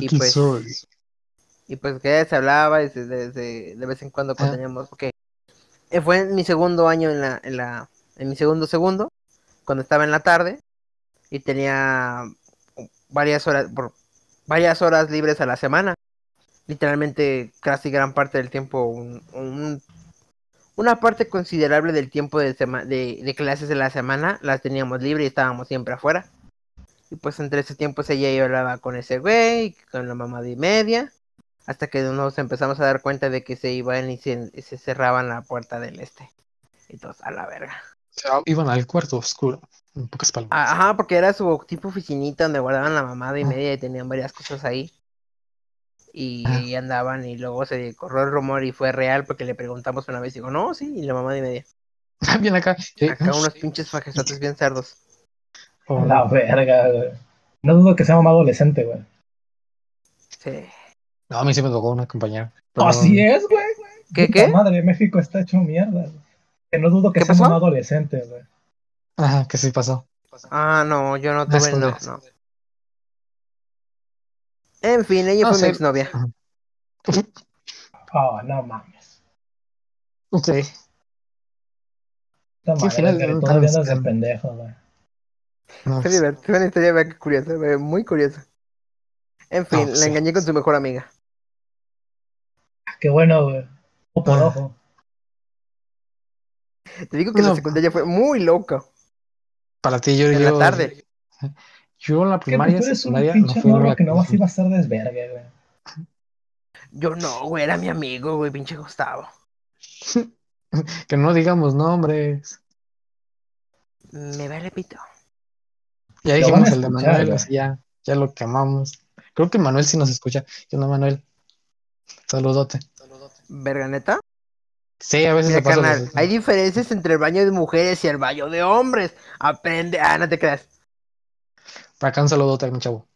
Y pues-. Y pues que se hablaba y se- de, de- de vez en cuando cuando teníamos, porque fue en mi segundo año en la, en la, en mi segundo segundo, cuando estaba en la tarde y tenía varias horas, por varias horas libres a la semana. Literalmente casi gran parte del tiempo, un, un- una parte considerable del tiempo de, sema- de, clases de la semana las teníamos libre y estábamos siempre afuera. Y pues entre ese tiempo ella yo hablaba con ese güey, con la mamá de media, hasta que nos empezamos a dar cuenta de que se iban y se, cerraban la puerta del este. Y todos, a la verga. Iban al cuarto oscuro. En pocas palabras. Ah, Ajá, porque era su tipo oficinita donde guardaban la mamada y media y tenían varias cosas ahí. Y Ah. ahí andaban y luego se corrió el rumor y fue real porque le preguntamos una vez y digo, no, sí, y la mamá de media. Bien acá. eh, Acá no, unos pinches fajesotes bien cerdos. oh, La verga, güey. No dudo que sea mamá adolescente, güey. Sí. No, a mí sí me tocó una compañera. pero- Así es, güey. ¿Qué, Puta qué? madre, México está hecho mierda. güey. Que no dudo que ¿Qué sea pasó? un adolescente, güey. Ajá, que sí pasó. Ah, no, yo no tuve, de no, no. En fin, ella No fue sé. mi exnovia. Oh, no mames. Ok. Sí, mal, final, de extremo. pendejo, güey. No, Fue divertido, una historia qué curiosa, muy curiosa. En fin, No, la sí. engañé con su mejor amiga. Qué bueno, güey. Ojo por Ah. ojo. Te digo que la No. secundaria fue muy loca. Para ti, yo, En yo, la tarde. yo en la Que primaria, tú eres un secundaria, no pinche fui morro que no vas a ir a hacer desvergue, güey. Yo no, güey, era mi amigo, güey, pinche Gustavo. Que no digamos nombres. Me vale pito. Ya dijimos el de Manuel, así ya, ya lo quemamos. Creo que Manuel sí nos escucha. Yo no, Manuel. Saludote. ¿Verga neta? Sí, a veces Mira, se pasa. carnal, hay diferencias entre el baño de mujeres y el baño de hombres. Aprende. Ah, no te creas. Para acá un saludote, mi chavo.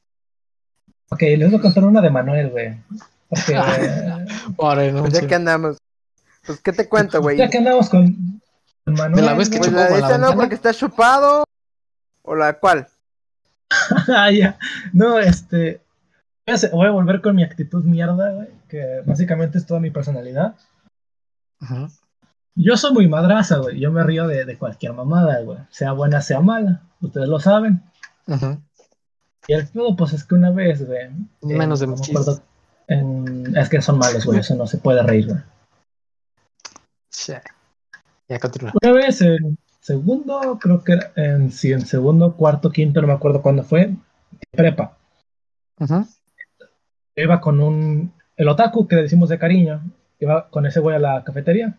Ok, les voy a contar una de Manuel, güey. Porque no, Pues ya que andamos. Pues, ¿qué te cuento, güey? ya que andamos con, Manuel. De la vez que. Pues chupó la de con la no, porque está chupado. ¿O la cual? Ah, ya. No, este. Voy a, hacer- voy a volver con mi actitud mierda, güey. Que básicamente es toda mi personalidad. Yo soy muy madraza, güey. Yo me río de, de cualquier mamada, güey. Sea buena, sea mala. Ustedes lo saben. Y el pedo, pues es que una vez, güey. Menos de no me mis acuerdo, en- Es que son malos, güey. Eso no se puede reír, güey. Sí. Ya continúa. Una vez en segundo, creo que era en, sí, en segundo, cuarto, quinto, no me acuerdo cuándo fue. Prepa. Ujú. Yo iba con un. El otaku que le decimos de cariño. Iba con ese güey a la cafetería.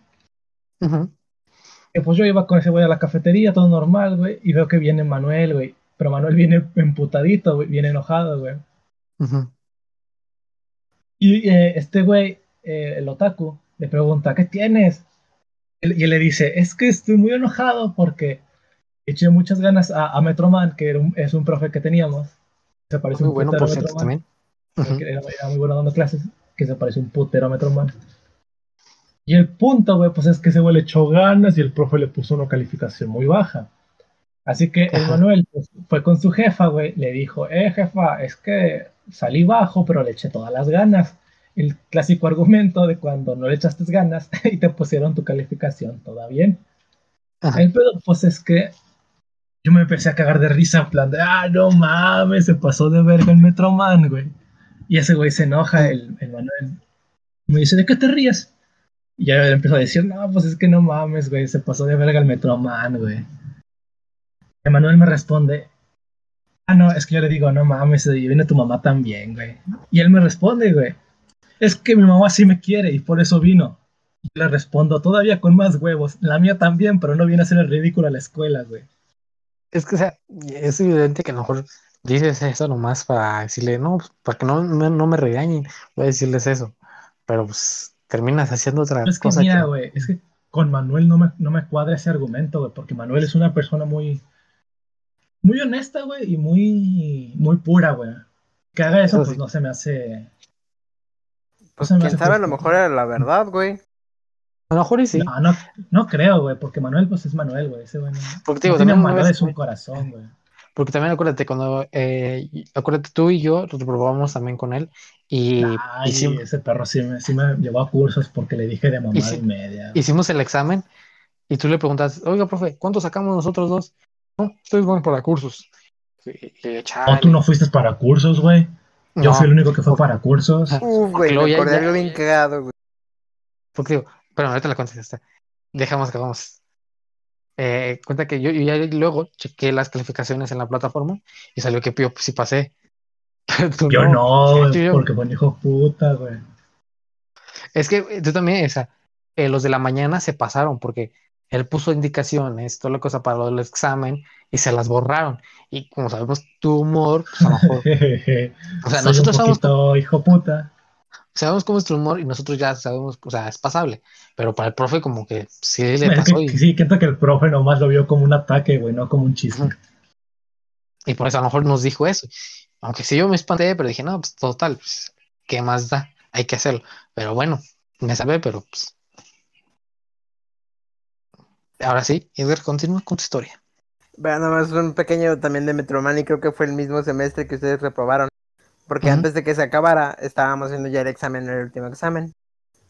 Y pues yo iba con ese güey a la cafetería, todo normal, güey. Y veo que viene Manuel, güey. Pero Manuel viene emputadito, güey. Viene enojado, güey. Y eh, este güey, eh, el otaku, le pregunta, ¿qué tienes? Y él le dice, es que estoy muy enojado porque eché muchas ganas a, a Metroman, que era un- es un profe que teníamos. Se parece Muy un bueno, putero por a cierto, también. Era, era muy bueno dando clases, que se parece un putero a Metroman. Y el punto, güey, pues es que ese güey le echó ganas y el profe le puso una calificación muy baja. Así que el. Manuel pues, fue con su jefa, güey, le dijo, eh, jefa, es que salí bajo, pero le eché todas las ganas. El clásico argumento de cuando no le echaste ganas y te pusieron tu calificación, ¿toda bien? Ajá. El pedo, pues es que yo me empecé a cagar de risa, en plan de, ah, no mames, se pasó de verga el Metroman, güey. Y ese güey se enoja, el, el Manuel. Me dice, ¿de qué te ríes? Y ya empezó a decir, no, pues es que no mames, güey, se pasó de verga el Metroman, güey. Y Manuel me responde, ah, no, es que yo le digo, no mames, y viene tu mamá también, güey. Y él me responde, güey, es que mi mamá sí me quiere y por eso vino. Y le respondo, todavía con más huevos, la mía también, pero no viene a hacer el ridículo a la escuela, güey. Es que, o sea, es evidente que a lo mejor dices eso nomás para decirle, no, pues, para que no, no me regañen, voy a decirles eso. Pero pues terminas haciendo otra Pero es que cosa mira, que- güey, es que con Manuel no me, no me cuadra ese argumento, güey, porque Manuel es una persona muy, muy honesta, güey, y muy, muy pura, güey. Que haga eso, Eso pues sí. no se me hace. Pues se me quién hace sabe, a lo mejor era la verdad, güey. A lo mejor y sí. No, no, no creo, güey, porque Manuel, pues es Manuel, güey. Ese güey no, Porque no tiene también vez- en su corazón, güey. Porque también acuérdate, cuando, eh, acuérdate tú y yo reprobamos también con él y Ay, hicimos, ese perro sí me, sí me llevó a cursos porque le dije de mamá Y media. hicimos el examen y tú le preguntas, oiga, profe, ¿cuánto sacamos nosotros dos? No, ustedes van para cursos. Oh, tú no fuiste para cursos, güey. Yo No, fui el único que fue para cursos. Uf, güey, ya- acordé algo bien cagado, güey. Porque digo, pero ahorita la contestaste. Dejamos que vamos. Eh, cuenta que yo, yo ya luego chequé las calificaciones en la plataforma y salió que yo sí pasé. Yo no, Yo- porque fue un hijo puta, güey. Es que eh, tú también, o sea, eh, los de la mañana se pasaron porque él puso indicaciones, toda la cosa para lo del examen y se las borraron. Y como sabemos tu humor, pues a lo mejor, o sea, Soy nosotros un sabemos, poquito hijo puta. sabemos cómo es tu humor y nosotros ya sabemos, o sea, es pasable. Pero para el profe como que sí le pasó que, y, sí, siento que el profe nomás lo vio como un ataque, güey, no como un chiste. Y por eso a lo mejor nos dijo eso. Aunque sí yo me espanté, pero dije, no, pues total, pues, ¿qué más da? Hay que hacerlo. Pero bueno, me salvé, pero pues Ahora sí, Edgar, continúa con tu historia. Vean, nada más un pequeño también de Metroman y creo que fue el mismo semestre que ustedes reprobaron. Porque antes de que se acabara, estábamos haciendo ya el examen, el último examen.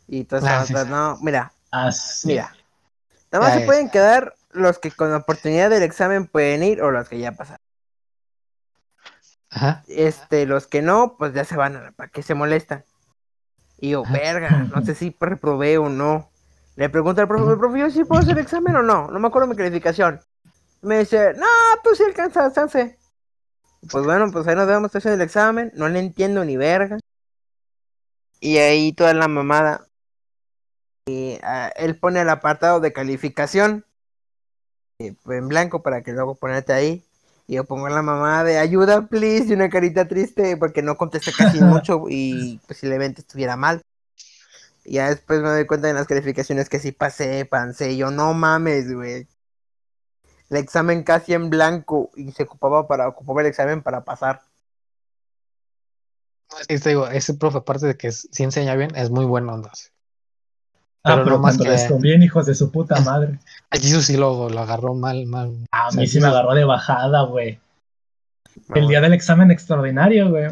Y todos Ah, sí, sí. no, mira, Así. mira. Nada más Ya se es. pueden quedar los que con la oportunidad del examen pueden ir o los que ya pasaron. Ajá. Este, los que no, pues ya se van a para que se molestan. Y yo, Ajá. verga, no sé si reprobé o no. Le pregunto al profe, profe, ¿yo sí puedo hacer el examen o no? No me acuerdo mi calificación. Me dice, no, tú sí alcanzas, chance. Pues bueno, pues ahí nos vemos, haciendo el examen, no le entiendo ni verga. Y ahí toda la mamada. Y ah, él pone el apartado de calificación eh, en blanco para que luego ponerte ahí. Y yo pongo la mamada de ayuda, please, y una carita triste porque no contesté casi mucho y posiblemente estuviera mal. Y ya después me doy cuenta en las calificaciones que sí pasé, pancé. Yo, no mames, güey. El examen casi en blanco y se ocupaba para ocupaba el examen para pasar. Sí, te digo, ese profe, aparte de que sí enseña bien, es muy bueno. Entonces. Ah, Pero pero, no más que- les conviene, hijos de su puta madre. A Jesus sí lo, lo agarró mal, mal. A O sea, mí sí me agarró de bajada, güey. El día del examen extraordinario, güey.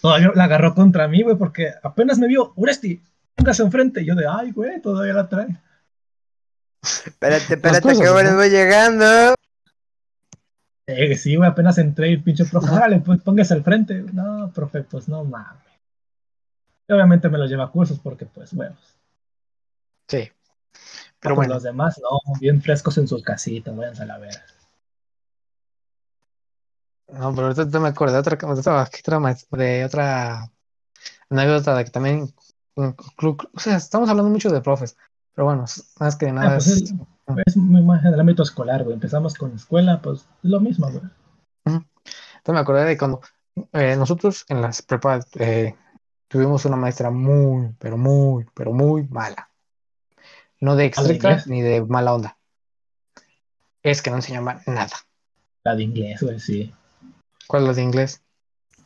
Todavía la agarró contra mí, güey, porque apenas me vio, Uresti, póngase enfrente. Y yo de, ay, güey, todavía la trae. Espérate, espérate, cosas, que ahora ¿no? voy llegando. Eh, sí, güey, apenas entré y el pinche profe, órale, pues póngase al frente. No, profe, pues no mames. Y obviamente me lo lleva a cursos porque, pues, huevos. Sí. Pero Pero bueno, los demás, no, bien frescos en sus casitas, váyanse a la vera. no, pero ahorita me acordé de otra, de otra, ¿qué otra maestra- de otra anécdota de que también, o sea, estamos hablando mucho de profes, pero bueno, más que Ah, nada pues es, es, es muy más en el ámbito escolar, güey. Empezamos con escuela, pues es lo mismo, güey. Entonces me acordé de cuando eh, nosotros en las prepas eh, tuvimos una maestra muy, pero muy, pero muy mala. No de inglés? ni de mala onda. Es que no enseñaba nada. La de inglés, güey, sí. ¿Cuál es la de inglés?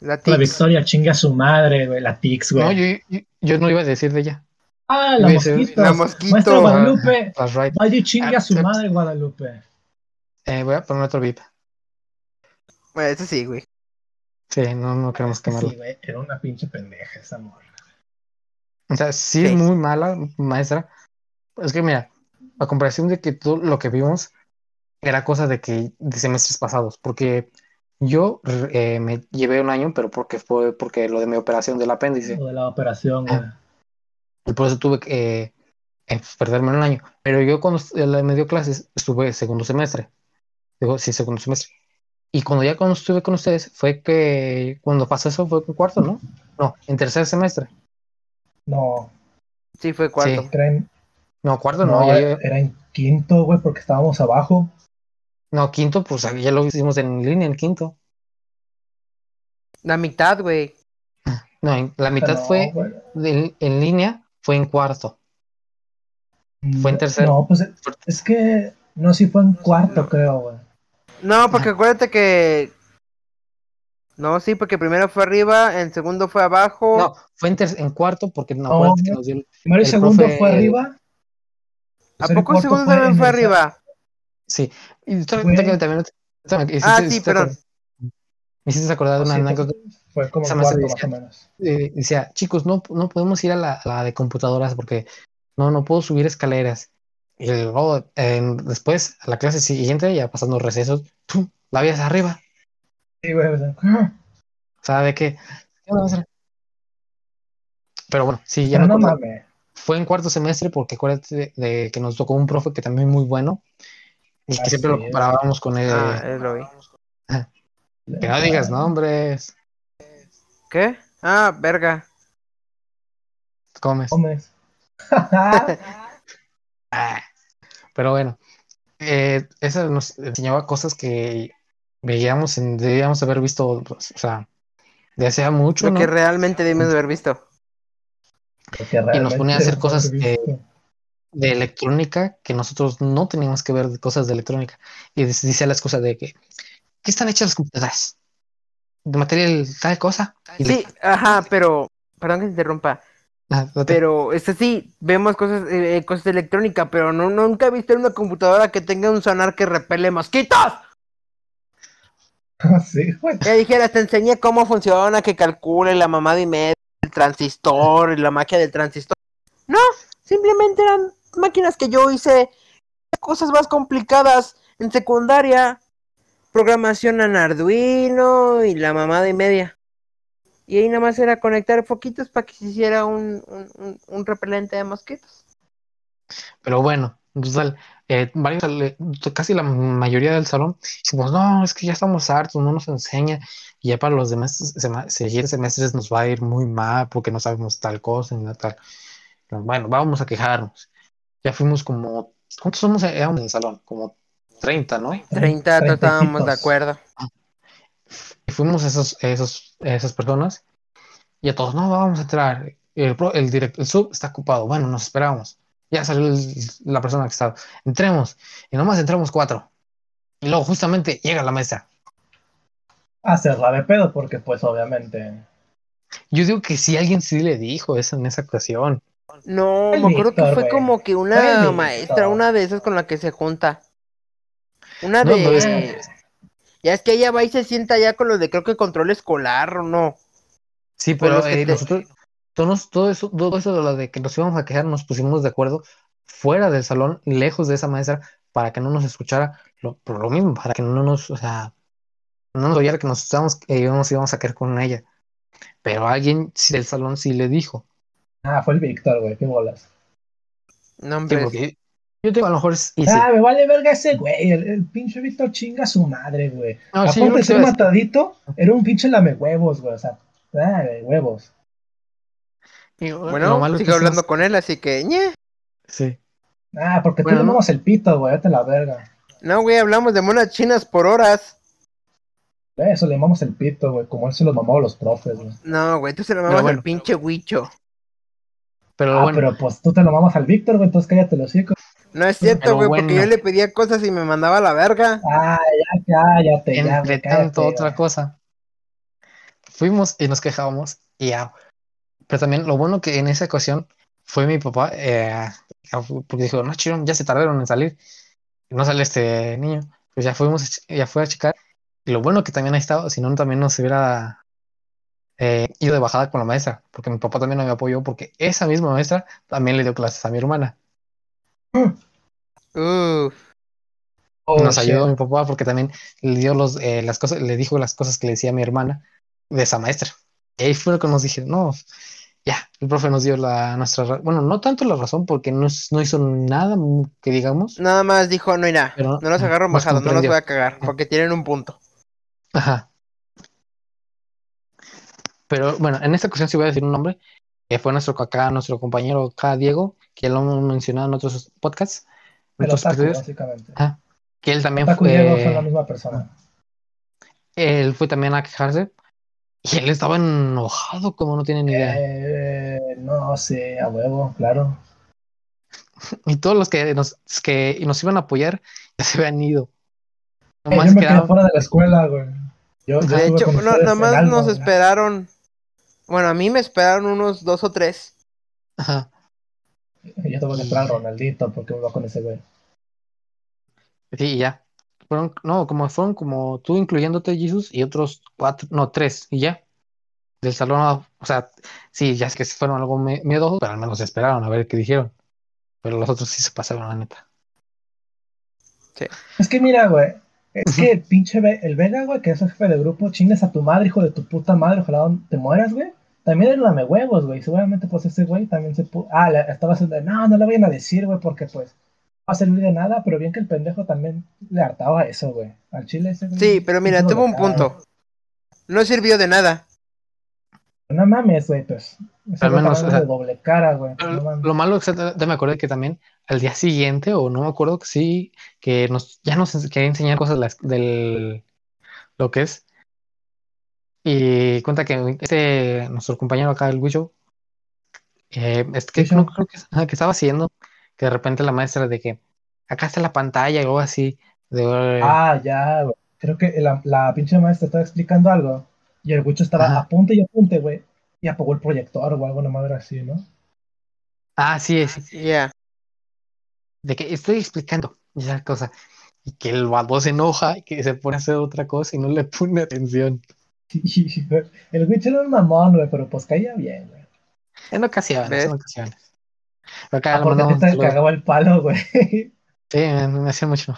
La La. Victoria chinga a su madre, güey. La Tix, güey. No, yo, yo, yo no iba a decir de ella. Ah, la mosquito. La mosquito. Maestra Guadalupe. Las right. Vaya y chingue a su madre, Guadalupe. Eh, voy a poner otro beat. Bueno, eso sí, güey. Sí, no, no queremos Es que quemarlo. sí, güey. Era una pinche pendeja esa morra. O sea, sí, Sí. es muy mala maestra. Es que mira, a comparación de que todo lo que vimos era cosa de que de semestres pasados, porque yo eh, me llevé un año, pero porque fue porque lo de mi operación del apéndice, Lo de la operación, güey. y por eso tuve que eh, eh, perderme un año. Pero yo cuando él me dio clases estuve segundo semestre, digo, sí, segundo semestre. Y cuando ya cuando estuve con ustedes fue que cuando pasó eso fue cuarto, ¿no? No, en tercer semestre. No, Sí, fue cuarto. Sí. No, cuarto No, no, ya- era en quinto, güey, porque estábamos abajo. No, quinto, pues ya lo hicimos en línea, en quinto. La mitad, güey. No, en- la mitad No, fue de- en línea, fue en cuarto. Fue en tercero. No, pues es que. No, sí fue en cuarto, creo, güey. No, porque acuérdate que. No, sí, porque primero fue arriba, en segundo fue abajo. No, fue en, ter- en cuarto porque no, acuérdate que no. nos dio el- Primero y El segundo profe- fue arriba. ¿A poco segundo también fue arriba? Sí. Y también Ah, sí, perdón. Me hiciste acordar de una anécdota. fue como más decía- o menos. eh, decía, chicos, no, no podemos ir a la, la de computadoras porque no, no puedo subir escaleras. Y luego, eh, después, a la clase siguiente, ya pasando recesos, ¡pum! la vías arriba. Sí, güey. o sea, O sea, de. ¿qué? Pero bueno, sí, ya pero no mames. Fue en cuarto semestre porque acuérdate de, de que nos tocó un profe que también muy bueno y que Así siempre lo es. comparábamos con él. Ah, eh, lo vi. que no digas nombres, ¿Qué? Ah, verga. comes. Comes. Ah. Pero bueno, eh, esa nos enseñaba cosas que veíamos, en, debíamos haber visto, pues, o sea, de hace mucho, Lo ¿no? que realmente debimos de haber visto. Y nos ponía a hacer cosas eh, visto. de electrónica que nosotros no teníamos que ver de cosas de electrónica. Y dice la excusa de que, ¿qué están hechas las computadoras? ¿De material tal cosa? Y le- Sí, ajá, pero. Perdón que te interrumpa. Ah. Pero, este sí, vemos cosas, eh, cosas de electrónica, pero no, nunca he visto una computadora que tenga un sonar que repele mosquitos. sí, güey. Ya dijeras, te enseñé cómo funciona, que calcule la mamada y media, el transistor, y la magia del transistor. No, simplemente eran máquinas que yo hice cosas más complicadas en secundaria. Programación en Arduino y la mamada y media. Y ahí nada más era conectar foquitos para que se hiciera un, un, un- repelente de mosquitos. Pero bueno, total, eh, varios, eh, casi la mayoría del salón, decimos, no, es que ya estamos hartos, no nos enseña, y ya para los demás siguientes semestres nos va a ir muy mal porque no sabemos tal cosa ni tal. Pero Bueno, vamos a quejarnos. Ya fuimos como, ¿cuántos somos éramos en el salón? Como 30, ¿no? 30, todos estábamos de acuerdo. Y fuimos esos, esos, esas personas, y a todos, no, vamos a entrar. El, el, direct- el sub está ocupado, bueno, nos esperamos. Ya salió el- la persona que estaba. Entremos, y nomás entramos cuatro. Y luego justamente llega la mesa. Hacerla de pedo, porque pues obviamente. Yo digo que si alguien sí le dijo eso en esa ocasión. No, me acuerdo que fue como que una maestra, una de esas con la que se junta. Una No, de... es- Ya es que ella va y se sienta ya con los de creo que control escolar o no. Sí, pero eh, te- nosotros, todos, todo eso, todo eso de lo de que nos íbamos a quejar, nos pusimos de acuerdo fuera del salón, lejos de esa maestra, para que no nos escuchara, lo, por lo mismo, para que no nos, o sea, no nos oyera que nos estábamos, que nos íbamos a quedar con ella. Pero alguien del salón sí le dijo. Ah, fue el Víctor, güey, qué bolas. No, Sí, hombre. porque yo digo, a lo mejor es easy. Ah, me vale verga ese güey. El, el pinche Víctor chinga a su madre, güey. No, sí, Aparte de ser matadito, era un pinche lame huevos, güey. O sea, ah, de huevos. Lo Bueno, que sigo hablando con él, así que... ñe. Sí. Ah, porque Bueno, tú le no. el pito, güey, vete la verga. No, güey, hablamos de monas chinas por horas. Eso le mamamos el pito, güey, como él se los mamaba a los profes, güey. No, güey, tú se lo mamas bueno. al pinche huicho. Pero Ah, bueno, pero pues tú te lo mamas al Víctor, güey, entonces cállate los hocico. No es cierto, güey, porque yo le pedía cosas y me mandaba a la verga. Ah, ya, cállate, ya, entre cállate. tanto otra cosa. Fuimos y nos quejábamos y ya. Pero también lo bueno que en esa ocasión fue mi papá, eh, porque dijo, no, chido, ya se tardaron en salir. No sale este niño. Pues ya fuimos, ya fue a checar. Y lo bueno que también ha estado, si no también nos hubiera eh, ido de bajada con la maestra, porque mi papá también me apoyó, porque esa misma maestra también le dio clases a mi hermana. Uf. Oh, nos shit. ayudó mi papá porque también le dio los, eh, las cosas, le dijo las cosas que le decía a mi hermana de esa maestra. Y ahí fue lo que nos dije, no, ya, el profe nos dio la nuestra, ra- bueno, no tanto la razón porque no, no hizo nada que digamos, Nada más dijo, no irá. Pero no los agarro nos bajados, no los voy a cagar, porque tienen un punto. ajá. Pero bueno, en esta ocasión sí voy a decir un nombre, que fue nuestro acá, nuestro compañero acá, Diego, que ya lo hemos mencionado en otros podcasts, en otros otaku, episodios, básicamente. ajá, que él también Otaku y Diego fue, son la misma persona. él fue también a quejarse y él estaba enojado como no tiene ni idea. Eh, no sé, a huevo, claro. Y todos los que nos, que nos iban a apoyar ya se habían ido. Eh, Nomás yo me quedé quedaron- fuera de la escuela, güey. Yo, yo De hecho, no, ustedes nada en más Alma, nos esperaron. Bueno, a mí me esperaron unos dos o tres. Ajá. Yo tuve que esperar a Ronaldito porque me iba con ese güey. Sí, y ya. Fueron, no, como fueron como tú incluyéndote, Jesus, y otros cuatro, no, tres, y ya. Del salón, o sea, sí, ya es que fueron algo me- miedosos, pero al menos esperaron a ver qué dijeron. Pero los otros sí se pasaron, la neta. Es que mira, güey. Es que el pinche Ve- el Vega, güey, que es el jefe de grupo, chingas a tu madre, hijo de tu puta madre, ojalá te mueras, güey. También es lame huevos, güey. Seguramente, pues ese güey también se pu- Ah, le- estaba haciendo. No, no le vayan a decir, güey, porque pues va a servir de nada, pero bien que el pendejo también le hartaba eso, güey. Al chile ese güey. Sí, pero mira, tuvo un punto. No sirvió de nada. No mames, güey, pues. Ese Al menos, estaba o sea, de doble cara, güey. no Lo, malo es que te- me acordé que también al día siguiente, o no me acuerdo que sí, que nos, ya nos quería enseñar cosas las- del lo que es. Y cuenta que este, nuestro compañero acá, el Wisho, eh, es que no creo que estaba haciendo, que de repente la maestra de que acá está la pantalla y algo así. De, Ah, ya, güey. Creo que la, la pinche maestra estaba explicando algo y el Wicho estaba Ajá. apunte y apunte, güey. Y apagó el proyector o algo, una madre así, ¿no? Ah, sí, es. Ya. De que estoy explicando esa cosa. Y que el vato se enoja y que se pone a hacer otra cosa y no le pone atención. el Witch era un mamón, güey, pero pues caía bien, güey. En ocasiones, ¿Ves? en ocasiones. Pero acá Ah, le mandamos saludo. cagaba el palo, güey. Sí, me, me hacía mucho.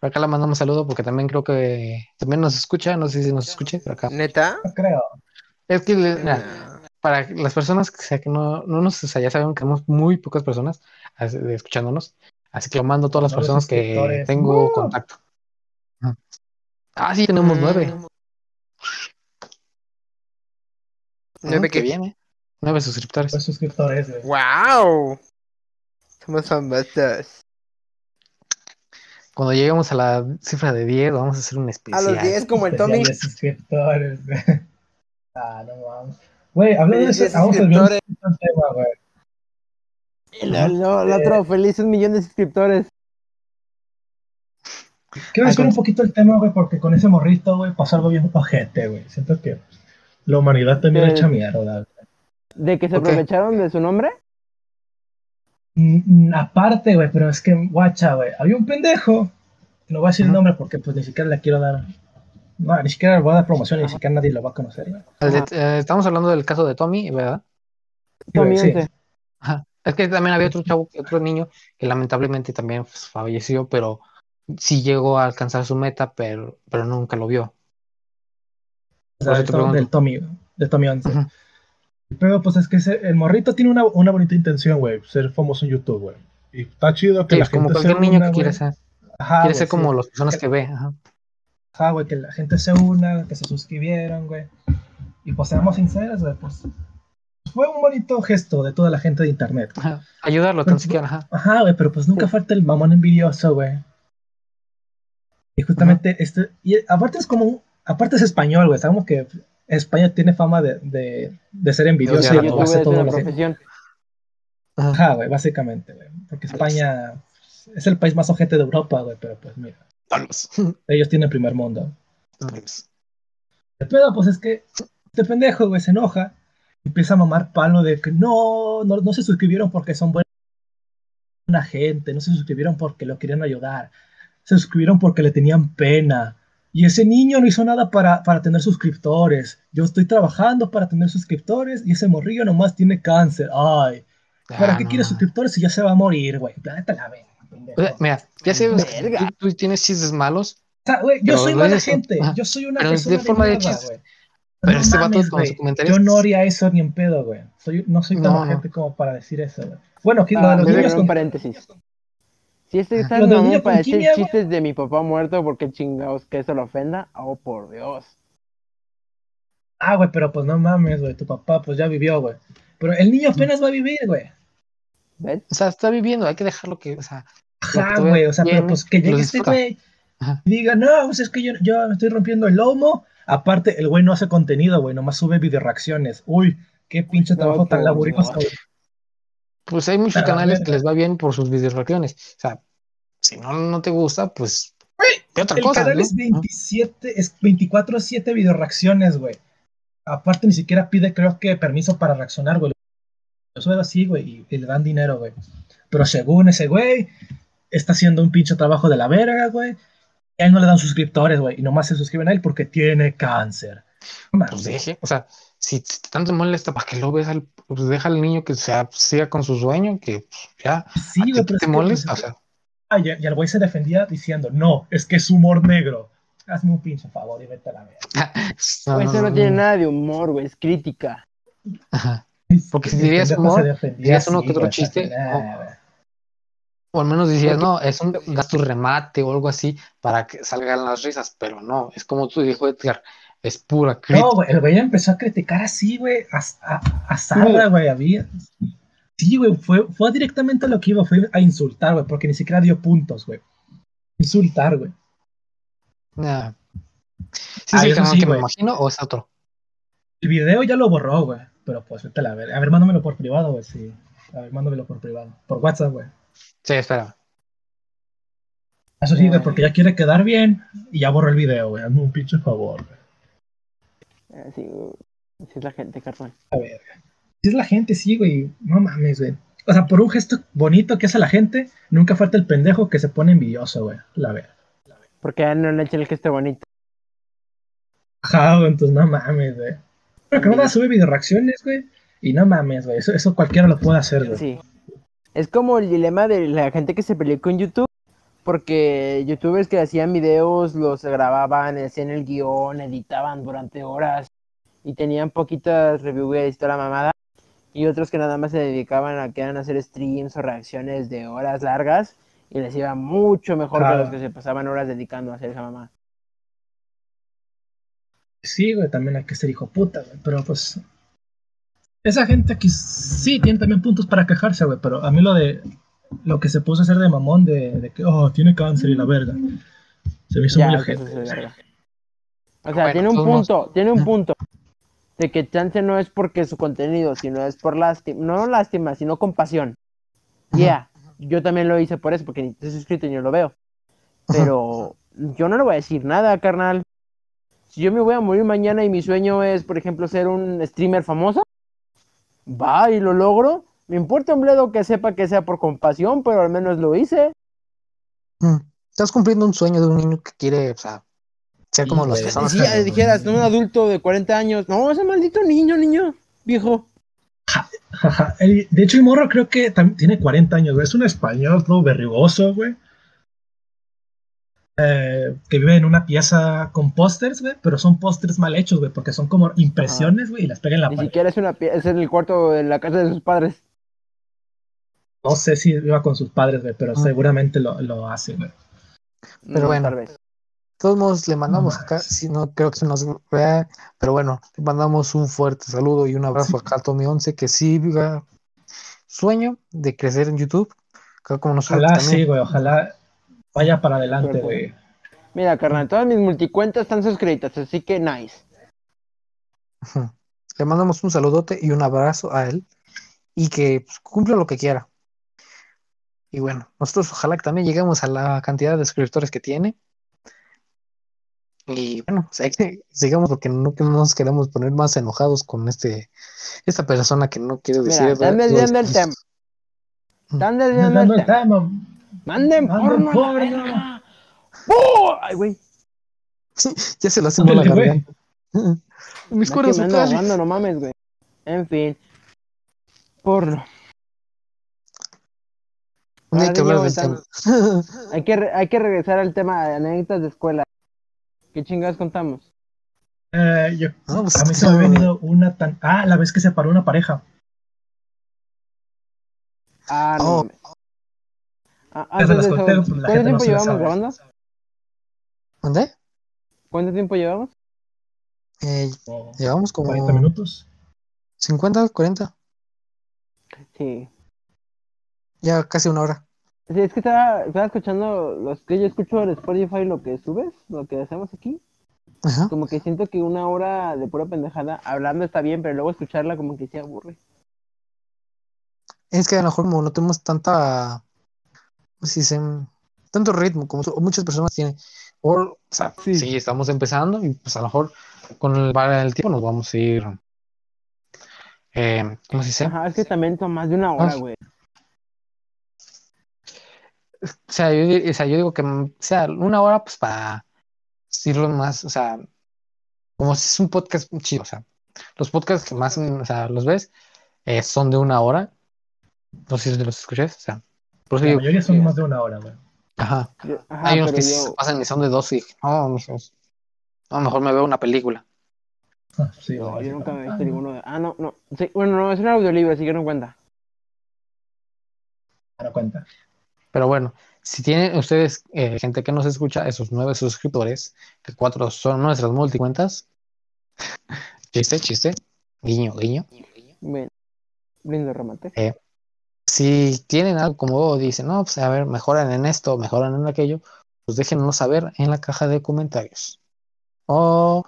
Pero acá le mandamos un saludo porque también creo que también nos escucha, no sé si nos escuche, pero acá. ¿Neta? No creo. Es que le- mira, Ah, para las personas que, sea, que no, no nos, o sea, ya sabemos que tenemos muy pocas personas escuchándonos, así que lo mando a todas las Nueve personas que tengo ¡Uh! contacto. Ah, sí, tenemos nueve. Mm. Mm, ¿Nueve qué qué? ¿Eh? Nueve suscriptores. Pues suscriptores, güey. ¡Wow! Somos famosos. Cuando lleguemos a la cifra de 10, vamos a hacer un A especial. los 10 como el Tommy. suscriptores, güey. Ah, no mames. Güey, hablando de Feliz eso, vamos a ver un tema, güey. Y lo- lo- el otro, felices millones de suscriptores. Quiero Ah, decir con- un poquito el tema, güey, porque con ese morrito, güey, pasó algo bien ojete, güey. Siento que la humanidad también Eh, hecha mierda. De que se aprovecharon de su nombre. Mm, mm, Aparte, güey, pero es que, guacha, güey, había un pendejo, no voy a decir el nombre porque pues ni siquiera le quiero dar, no, ni siquiera le voy a dar promoción, ni siquiera nadie lo va a conocer, de- eh, estamos hablando del caso de Tommy, ¿verdad? Tommy Sí. Ajá. Es que también había otro chavo, otro niño que lamentablemente también pues, falleció, pero sí llegó a alcanzar su meta, pero, pero nunca lo vio. O sea, del Tommy, del Tommy 11. Ujú. Pero pues es que ese- el morrito tiene una, una bonita intención, güey, ser famoso en YouTube, güey. Y está chido que Sí, la como gente se cualquier niño una, que quiere güey. ser. Ajá, quiere ser como sí. las personas que ve. Ajá. Ajá, güey, que la gente se una, que se suscribieron, güey. Y pues seamos sinceros, güey, pues fue un bonito gesto de toda la gente de internet. Ajá. Ayudarlo tan siquiera. Ajá. Ajá, güey, pero pues nunca Sí. falta el mamón envidioso, güey. Y justamente este, y aparte es como, aparte es español, güey, sabemos que España tiene fama de, de, de ser envidioso y todo lo que-. Ajá. Güey, básicamente, güey. Porque España es el país más ojete de Europa, güey, pero pues mira, ellos tienen primer mundo. El pedo, pues es que este pendejo, güey, se enoja y empieza a mamar palo de que no, no, no se suscribieron porque son buena gente, no se suscribieron porque lo querían ayudar, se suscribieron porque le tenían pena. Y ese niño no hizo nada para, para tener suscriptores. Yo estoy trabajando para tener suscriptores y ese morrillo nomás tiene cáncer. Ay, ¿para Ah, qué no, quiere suscriptores si ya se va a morir, güey? Planeta la sea, mira, ya que Verga. tú, tú tienes chistes malos, O sea, güey, yo soy lo buena dices- gente. ajá. Yo soy una Pero persona de forma de chiste. güey. Pero No este vato con sus güey. comentarios- Yo no haría eso ni en pedo, güey. Soy, no soy tan No, gente como para decir eso, güey. Bueno, aquí lo Ah, de los niños abrir un con... Si este está Lo del mamón para decir quimia, chistes de mi papá muerto, porque chingados que eso lo ofenda? Oh, por Dios. Ah, güey, pero pues no mames, güey. Tu papá pues ya vivió, güey. Pero el niño apenas va a vivir, güey. ¿Ves? O sea, está viviendo, hay que dejarlo que, o sea, Ajá, güey. O sea, pero pues que llegue este güey y diga, no, pues es que yo, yo me estoy rompiendo el lomo. Aparte, el güey no hace contenido, güey. Nomás sube video reacciones. Uy, qué pinche No, trabajo tan laborioso, güey. Pues hay muchos canales que les va bien por sus videos reacciones. O sea, si no, no te gusta, pues, ve otra El cosa, canal ¿no? es 27, es 24-7 video reacciones, güey. Aparte, ni siquiera pide, creo que, permiso para reaccionar, güey. Lo sube así, güey, y, y le dan dinero, güey. Pero según ese güey, está haciendo un pinche trabajo de la verga, güey. Y a él no le dan suscriptores, güey. Y nomás se suscriben a él porque tiene cáncer. Pues deje, o sea, si t- tanto te molesta para que lo veas, al, pues deja al niño que sea, siga con su sueño, que pues, ya, sí, ¿a pero te que, molesta, o sea, ah, y, y el güey se defendía diciendo, no, es que es humor negro. Hazme un pinche favor y vete a la verga. no, Eso no, tiene nada de humor, güey, es crítica. Ajá. Porque si dirías humor, dirías uno que otro chiste, o- al menos decías, Porque- no, es un gasto remate o algo así para que salgan las risas, pero no, es como tú dijo Edgar, es pura crítica. No, güey, el güey empezó a criticar así, güey, a, a, a Sara, güey, había. Sí, güey, fue, fue directamente lo que iba, fue a insultar, güey, porque ni siquiera dio puntos, güey. Insultar, güey. Nah. ¿Sí Ah, es el eso canal sí, que me imagino o es otro? El video ya lo borró, güey, pero pues vete a la verga. A ver, mándamelo por privado, güey, sí. A ver, mándamelo por privado. Por WhatsApp, güey. Sí, espera. Eso sí, güey, porque ya quiere quedar bien y ya borró el video, güey. Hazme un pinche favor, güey. Así, güey. Así es la gente, cartón. A ver. Si es la gente, sí, güey. No mames, güey. O sea, por un gesto bonito que hace la gente, nunca falta el pendejo que se pone envidioso, güey. La verdad. Porque a él no le echa el esté bonito. Ajá, güey, entonces no mames, güey. Pero que no sube video reacciones, güey. Y no mames, güey. Eso, eso cualquiera lo puede hacer, güey. Sí. Es como el dilema de la gente que se peleó con YouTube. Porque youtubers que hacían videos los grababan, hacían el guion, editaban durante horas y tenían poquitas reviews y toda la mamada. Y otros que nada más se dedicaban a que eran hacer streams o reacciones de horas largas y les iba mucho mejor que los que se pasaban horas dedicando a hacer esa mamada. Sí, güey, también hay que ser hijo puta, güey. Pero pues. Esa gente que sí tiene también puntos para quejarse, güey. Pero a mí lo de. Lo que se puso a hacer de mamón de, de que, oh, tiene cáncer y la verga. Se me hizo Ya, muy verdad. O sea, Bueno, tiene un punto, tiene un punto. De que chance no es porque su contenido, sino es por lástima, no lástima, sino compasión. Ajá. Yeah, yo también lo hice por eso, porque ni te he suscrito y ni lo veo. Pero yo no le voy a decir nada, carnal. Si yo me voy a morir mañana y mi sueño es, por ejemplo, ser un streamer famoso, va y lo logro. Me importa un bledo que sepa que sea por compasión, pero al menos lo hice. Mm. Estás cumpliendo un sueño de un niño que quiere, o sea, ser Sí, como güey. personas Si que- dijeras, no, un adulto de 40 años, no, ese maldito niño, niño, viejo. El- de hecho, el morro creo que tiene 40 años, güey. Es un español todo berrigoso, güey. Eh, que vive en una pieza con pósters, güey. Pero son pósters mal hechos, güey. Porque son como impresiones, güey. Y las pega en la Ni pared. siquiera es una pie- es en el cuarto de la casa de sus padres. No sé si iba con sus padres, güey. Pero Ah. seguramente lo, lo hace, güey. Pero No, bueno. Tal vez. De todos modos, le mandamos No acá, si no creo que se nos vea, pero bueno, le mandamos un fuerte saludo y un abrazo acá a Tommy 11 que sí viva sueño de crecer en YouTube, como nosotros Ojalá también. sí, güey. Ojalá vaya para adelante, güey. Mira, carnal, todas mis multicuentas están suscritas, así que nice. Le mandamos un saludote y un abrazo a él y que pues, cumpla lo que quiera. Y bueno, nosotros ojalá que también lleguemos a la cantidad de suscriptores que tiene. Y bueno, hay que sigamos porque no, nos queremos poner más enojados con este esta persona que no quiere decir. Mira, están desviando el tema. Están desviando Dando el tema. Manden Manden porno. la porno. ¡Oh! Ay, güey. Ya se lo hacemos la Ándale, güey. garganta. Mis cuerdas no mames, güey. En fin. Porno. Hay que del tema. Hay que, re- hay que regresar al tema de anécdotas de escuela. ¿Qué chingadas contamos? Eh, yo- No, pues, a mí se me ha venido una tan. Ah, la vez que separó una pareja. Ah, no Oh. Ah, se pues, ¿Cuánto no tiempo se llevamos grabando? ¿Dónde? ¿Cuánto tiempo llevamos? Eh, Como llevamos como 40 minutos. 50, 40, Sí. Ya casi una hora. Sí, es que estaba, estaba escuchando los que yo escucho en Spotify, lo que subes, lo que hacemos aquí. Ajá. Como que siento que una hora de pura pendejada hablando está bien, pero luego escucharla como que se aburre. Es que a lo mejor como no tenemos tanta, pues sí, se- tanto ritmo como muchas personas tienen. O, o sea, Sí. sí. estamos empezando y pues a lo mejor con el, el tiempo nos vamos a ir, eh, ¿cómo se dice? Ajá, es que también son más de una hora, güey. O sea, yo, o sea, yo digo que mm, sea una hora pues para decirlo más, o sea, como si es un podcast chido, o sea, los podcasts que más, o sea, los ves eh, son de una hora. No sé si los escuchas, o sea, por eso La digo, mayoría son más de una hora, güey. ajá. Yo- ajá, Hay unos que yo- pasan y son de dos y dije, no, mijos, no, mejor me veo una película. Ah, Sí, no, yo nunca me he visto ninguno de... Ah, no, no. Sí, bueno, no, es un audiolibro, así que no cuenta. No cuenta. Pero bueno, si tienen ustedes eh, gente que nos escucha, esos nueve suscriptores, que cuatro son nuestras multicuentas, chiste, chiste, guiño, guiño. Bien. Lindo remate. Si tienen algo como dicen, no, pues a ver, mejoran en esto, mejoran en aquello, pues déjenos saber en la caja de comentarios. O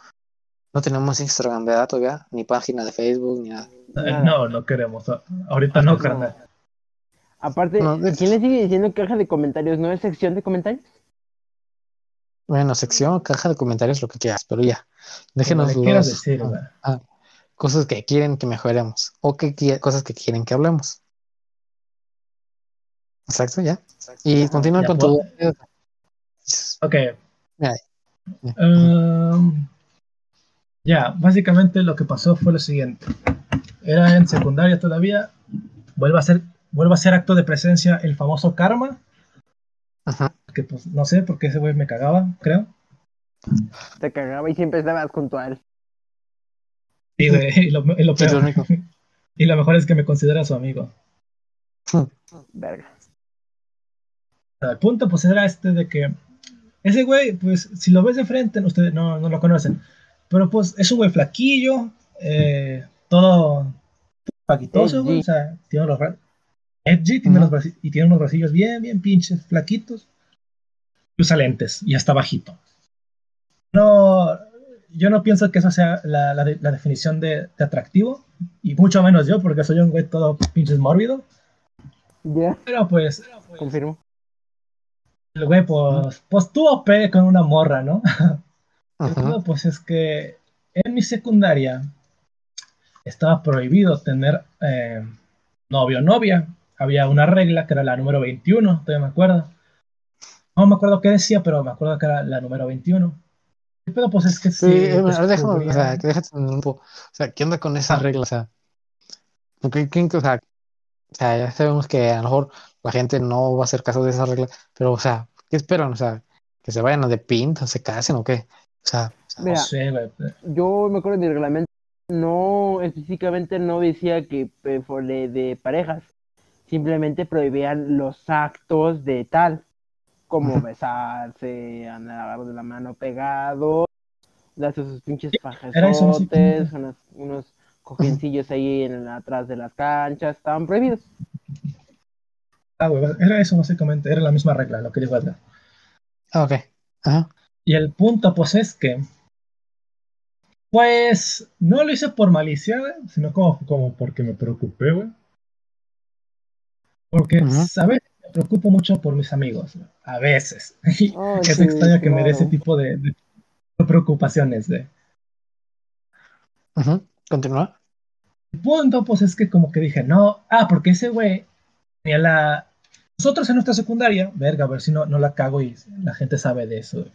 no tenemos Instagram, ¿verdad? Todavía, ni página de Facebook, ni nada. Eh. No, no queremos. Ahorita no, carnal. Aparte, No, de- ¿quién le sigue diciendo caja de comentarios? ¿No es sección de comentarios? Bueno, sección, caja de comentarios, lo que quieras, pero ya. Déjenos los- decir, güey. cosas que quieren que mejoremos o que cosas que quieren que hablemos. Exacto, ya. Y continúa ya con puedo. tu. Ok. Ya. Um, ya, básicamente lo que pasó fue lo siguiente. Era en secundaria todavía. Vuelve a ser, vuelve a ser acto de presencia el famoso karma. Ajá. Que pues no sé por qué ese güey me cagaba, creo. Te cagaba y siempre estabas junto a él. Y, güey, y lo, y lo peor- y lo mejor es que me considera su amigo. Verga. El punto pues era este de que ese güey, pues si lo ves de frente, ustedes no, no lo conocen, pero pues es un güey flaquillo, eh, todo paquitoso, güey, o sea, tiene los edgy, tiene Ujú. los braci- y tiene unos bracillos bien, bien pinches, flaquitos, y usa lentes y está bajito. No, yo no pienso que eso sea la, la de- la definición de, de atractivo, y mucho menos yo, porque soy un güey todo pinches mórbido, Ya, pero pues confirmo. el güey pues, pues tuvo pe con una morra, ¿no? El pues es que en mi secundaria estaba prohibido tener eh, novio o novia. Había una regla que era la número 21, todavía me acuerdo. No me acuerdo qué decía, pero me acuerdo que era la número 21. El pedo, pues es que Sí, sí. eh, déjame, o sea, que déjate un poco. O sea, ¿qué onda con esa regla? O sea, porque, ¿quién- o sea, o sea, ya sabemos que a lo mejor la gente no va a hacer caso de esa regla, pero, o sea, ¿qué esperan? O sea, que se vayan a de pint o se casen o qué. O sea, no sé, güey. yo me acuerdo del reglamento, no específicamente no decía que eh, fuera de parejas, simplemente prohibían los actos de tal, como besarse, andar de la mano pegado, darse sus pinches fajezotes, unos, unos cojencillos ahí en, atrás de las canchas, estaban prohibidos. Ah, güey, era eso básicamente, era la misma regla, lo que dijo Edgar. ah, ok. Ajá. Y el punto, pues, es que. Pues no lo hice por malicia, güey, sino como, como porque me preocupé, güey. Porque, Ujú. ¿sabes? Me preocupo mucho por mis amigos, a veces. Y Oh, es sí, extraño que me dé ese tipo de, de preocupaciones, de. Continúa. El punto, pues, es que como que dije, no, ah, porque ese güey tenía la. Nosotros en nuestra secundaria, verga, a ver si no, no la cago y la gente sabe de eso.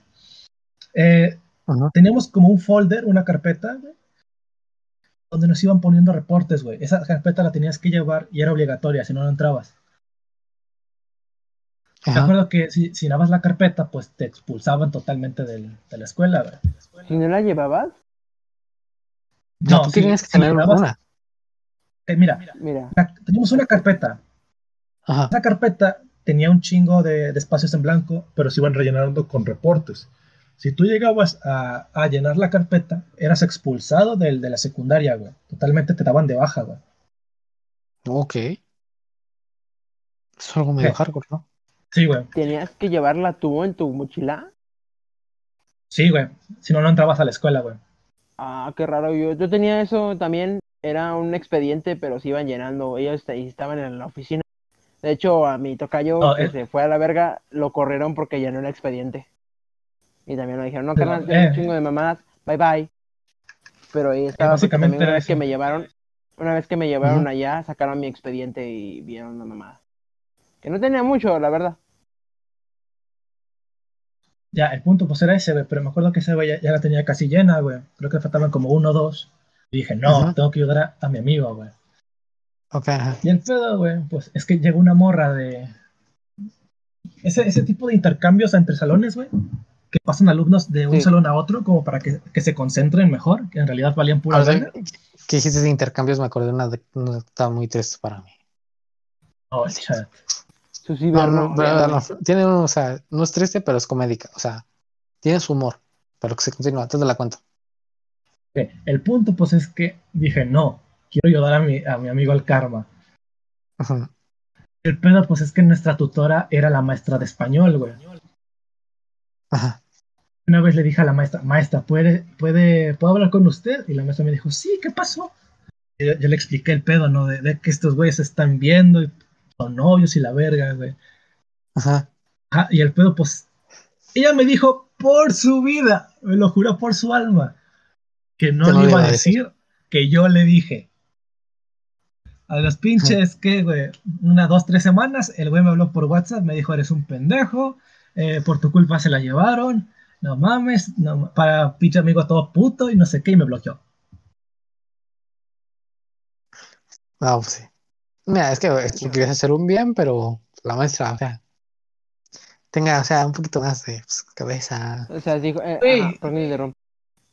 Eh, teníamos como un folder, una carpeta, güey, donde nos iban poniendo reportes, güey. Esa carpeta la tenías que llevar y era obligatoria, si no, no entrabas. Me Ajá. acuerdo que si, si dabas la carpeta, pues te expulsaban totalmente del- de la escuela, güey. Si no la llevabas, No, tú si- tienes que si tener dabas- una. eh, mira, mira, la- teníamos una carpeta. Ajá. Esa carpeta tenía un chingo de, de espacios en blanco, pero se iban rellenando con reportes. Si tú llegabas a, a llenar la carpeta, eras expulsado del, de la secundaria, güey. Totalmente te daban de baja, güey. Ok. Es algo medio ¿Qué? hardcore, ¿no? Sí, güey. tenías que llevarla tú en tu mochila. Sí, güey. Si no, no entrabas a la escuela, güey. Ah, qué raro. Yo, yo tenía eso también. Era un expediente, pero se iban llenando. Ellos estaban en la oficina. De hecho, a mi tocayo No, que eh. se fue a la verga, lo corrieron porque llenó el expediente. Y también me dijeron, no, carnal, eh. un chingo de mamadas. Bye bye. Pero ahí estaba porque básicamente también una vez que me llevaron, una vez que me llevaron allá, sacaron mi expediente y vieron una mamada. Que no tenía mucho, la verdad. Ya, el punto pues era ese, güey. Pero me acuerdo que ese güey ya, ya la tenía casi llena, güey. Creo que faltaban como uno o dos. Y dije, no, Ajá. tengo que ayudar a, a mi amigo, güey. Ok, ajá. Y el pedo, güey, pues es que llegó una morra de. Ese, ese tipo de intercambios entre salones, güey. Que pasan alumnos de un Sí. salón a otro como para que, que se concentren mejor, que en realidad valían pura verga. que dijiste de intercambios, me acordé de una de una estaba muy triste para mí. Oh, chat. No, tiene o sea, no es triste, pero es comédica. O sea, tiene su humor. Pero que se continúa, entonces la cuento. El punto, pues, es que dije, no, quiero ayudar a mi, a mi amigo al karma. Ujú. El pedo, pues, es que nuestra tutora era la maestra de español, güey. Ajá. Una vez le dije a la maestra, maestra, ¿puede, puede, ¿puedo hablar con usted? Y la maestra me dijo, sí, ¿qué pasó? Yo, yo le expliqué el pedo, ¿no? De, de que estos güeyes se están viendo y son novios y la verga, güey. Ajá. Ajá, y el pedo, pues, ella me dijo por su vida, me lo juró por su alma, que no Que no le iba a decir. que yo le dije. A los pinches, ¿qué, güey? Una, dos, tres semanas, el güey me habló por WhatsApp, me dijo, eres un pendejo, eh, por tu culpa se la llevaron, no mames, no, para pinche amigo todo puto y no sé qué, y me bloqueó. No, pues sí. Mira, es que es- querías hacer un bien, pero la maestra, o sea, tenga, o sea, un poquito más de pues, cabeza. O sea, dijo, eh, ajá, interrumpo.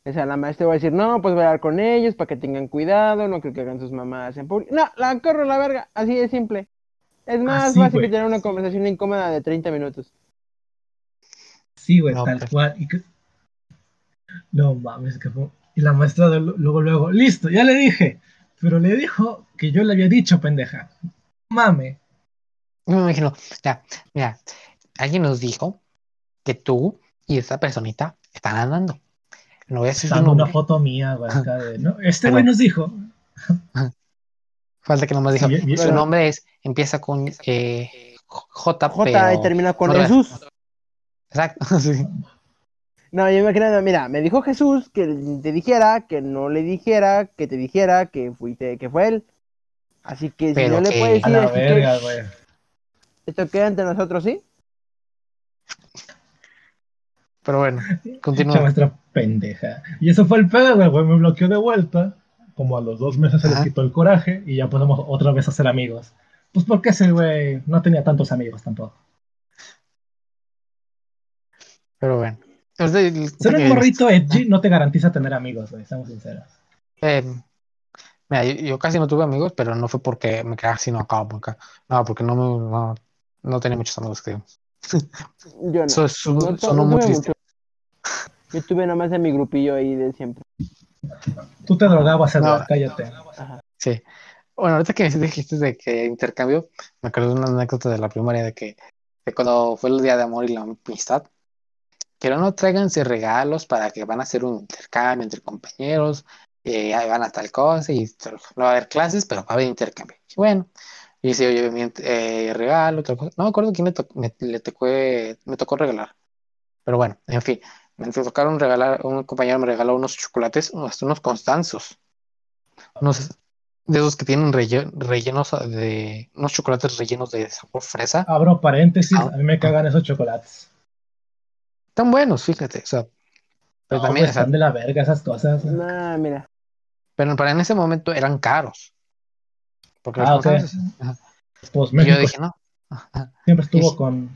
O sea, la maestra va a decir, no, pues voy a hablar con ellos para que tengan cuidado, no creo que hagan sus mamadas en público. No, la corro a la verga, así de simple. Es más Así, fácil que tener una conversación incómoda de 30 minutos. Sí, güey, No, tal pues. cual. Y que- No mames, que fue... Y la maestra de- luego, luego, listo, ya le dije. Pero le dijo que yo le había dicho, pendeja. Mame. Yo me imagino, ya, mira, alguien nos dijo que tú y esta personita están andando. No voy a decir una foto mía, güey, de... No, este güey nos dijo. falta que nomás dijo. Sí, y- Su nombre es, empieza con eh, J, J pero y termina con no Jesús. Exacto, sí. No, yo me creo, mira, me dijo Jesús que te dijera, que no le dijera, que te dijera que fuiste, que fue él. Así que si no le puedes A decir, la así que verga, güey. esto queda entre nosotros, ¿sí? Pero bueno, continúa. maestra pendeja. Y eso fue el pedo, güey, güey. Me bloqueó de vuelta. Como a los dos meses se le Ajá. quitó el coraje y ya podemos otra vez a ser amigos. Pues porque ese güey no tenía tantos amigos tampoco. Pero bueno. Ser un morrito edgy no te garantiza tener amigos, güey, seamos sinceros. eh, mira, yo, yo casi no tuve amigos, pero no fue porque me quedaba así, no acabo acá. No, porque no, me, no, no tenía muchos amigos, que Yo no. Eso es- No sonó tu- no muy triste. mucho. Yo tuve nada más en mi grupillo ahí de siempre. Tú te drogabas, Edward, No. cállate. Sí. Bueno, ahorita que dijiste de que intercambio, me acuerdo de una anécdota de la primaria de que de cuando fue el Día de Amor y la Amistad, que no tráiganse regalos para que van a hacer un intercambio entre compañeros, eh, ahí van a tal cosa y no va a haber clases, pero va a haber intercambio. Y bueno, y si yo llevé mi eh, regalo, otra cosa. No me acuerdo quién me, to- me- le tocó, me tocó regalar. Pero bueno, en fin, me tocaron regalar, un compañero me regaló unos chocolates, unos, unos Constanzos. Unos de esos que tienen relle- rellenos de unos chocolates rellenos de sabor fresa. Abro paréntesis, Ah. a mí me cagan esos chocolates. Tan buenos, fíjate. O sea, pero No, también, sea, están de la verga esas cosas. Nah, mira. pero para en ese momento eran caros. Porque los Ah, ajá. Pues México yo dije, no. Siempre estuvo con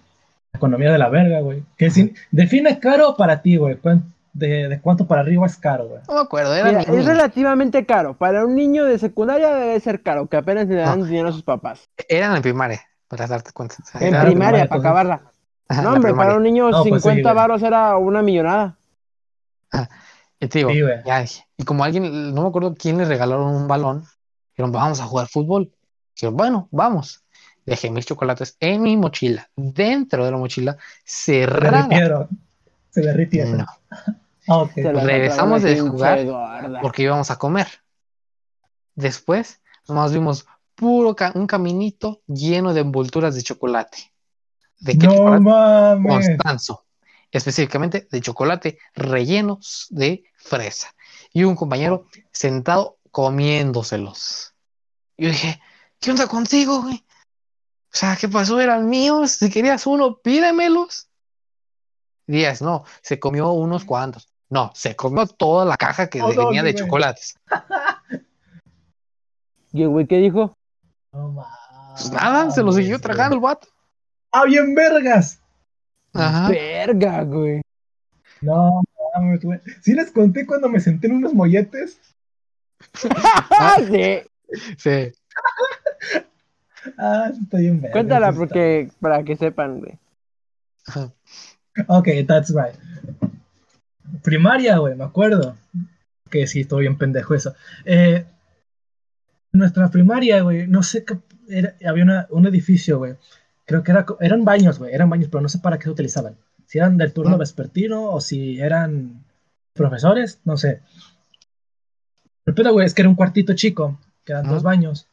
economía de la verga, güey. Que sin- define caro para ti, güey. ¿Cuán- De, de cuánto para arriba es caro, güey? No me acuerdo, era Mira, es relativamente caro. Para un niño de secundaria debe ser caro, que apenas le dan dinero a sus papás. eran en primaria, para darte cuenta. O sea, En primaria, primaria, para entonces. acabarla. ajá, No, hombre, primaria. para un niño No, pues sí, 50 güey. varos era una millonada. Y te digo, Sí, ya y como alguien, no me acuerdo quién le regalaron un balón, dijeron, vamos a jugar fútbol. Dijeron, bueno, vamos. Dejé mis chocolates en mi mochila, dentro de la mochila, Se cerrada. derritieron. Se derritieron. No, Ah. Se Regresamos de jugar porque íbamos a comer. Después, nomás vimos puro ca- un caminito lleno de envolturas de chocolate. ¿De qué No chocolate? mames. Constanzo, específicamente de chocolate rellenos de fresa. Y un compañero sentado comiéndoselos. Yo dije, ¿qué onda contigo, güey? O sea, ¿qué pasó? Eran míos. Si querías uno, pídemelos. Díaz, no, se comió unos cuantos. No, se comió toda la caja que Oh, no, sí, de güey. chocolates. ¿Y el güey qué dijo? No Pues nada, se lo siguió tragando el vato. ¡Ah, bien vergas! Ajá. Verga, güey. No mames, güey. ¿Sí les conté cuando me senté en unos molletes? Ah, sí. Sí. Ah, está bien vergas. Cuéntala está- porque, para que sepan, güey. Ajá. Ok, that's right. Primaria, güey, me acuerdo. Que sí, estoy bien pendejo eso. Eh, nuestra primaria, güey, no sé qué. era- había una- un edificio, güey. Creo que era, eran baños, güey, eran baños, pero no sé para qué se utilizaban. Si eran del turno Ah. vespertino o si eran profesores, no sé. El pedo, güey, es que era un cuartito chico, que eran Ah. dos baños.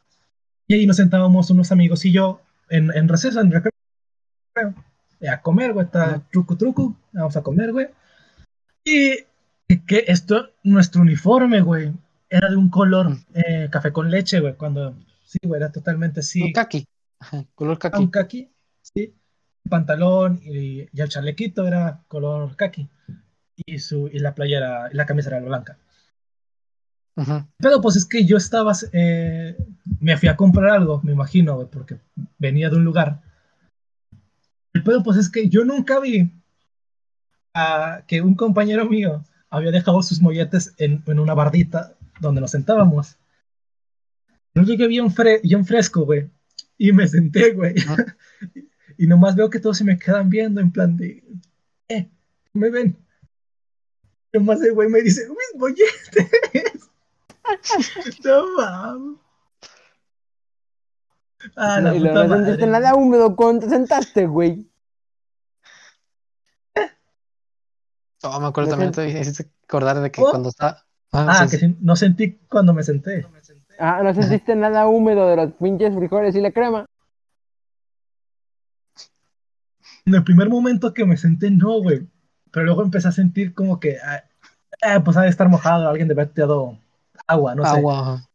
Y ahí nos sentábamos unos amigos y yo en, en receso, en recreo, a comer, güey, está truco, truco, vamos a comer, güey. Y que esto, nuestro uniforme, güey, era de un color eh, café con leche, güey, cuando Sí, güey, era totalmente así. Un kaki. Ajá, color kaki. un kaki, sí. Pantalón y, y el chalequito era color kaki. Y, su, y la playera, y la camisa era blanca. Ujú. Pero pues es que yo estaba, eh, me fui a comprar algo, me imagino, porque venía de un lugar. El pedo pues es que yo nunca vi a que un compañero mío había dejado sus molletes en, en una bardita donde nos sentábamos. Yo llegué bien, fre- bien fresco, güey, y me senté, güey. Y nomás veo que todos se me quedan viendo en plan de, eh, me ven. Nomás el güey me dice, mis molletes. no mames. Ah, la y puta no sentiste madre. nada húmedo cuando te sentaste, güey. Oh, me acuerdo No también, te hiciste acordar de que ¿Oh? cuando está. Ah, Ah, sí, que sí. sí, no sentí cuando me senté. Ah, no sentiste nada húmedo de los pinches frijoles y la crema. En el primer momento que me senté, no, güey. Pero luego empecé a sentir como que, ah, ah, pues ha de estar mojado, alguien debe haber tirado agua, no sé. Agua. ajá.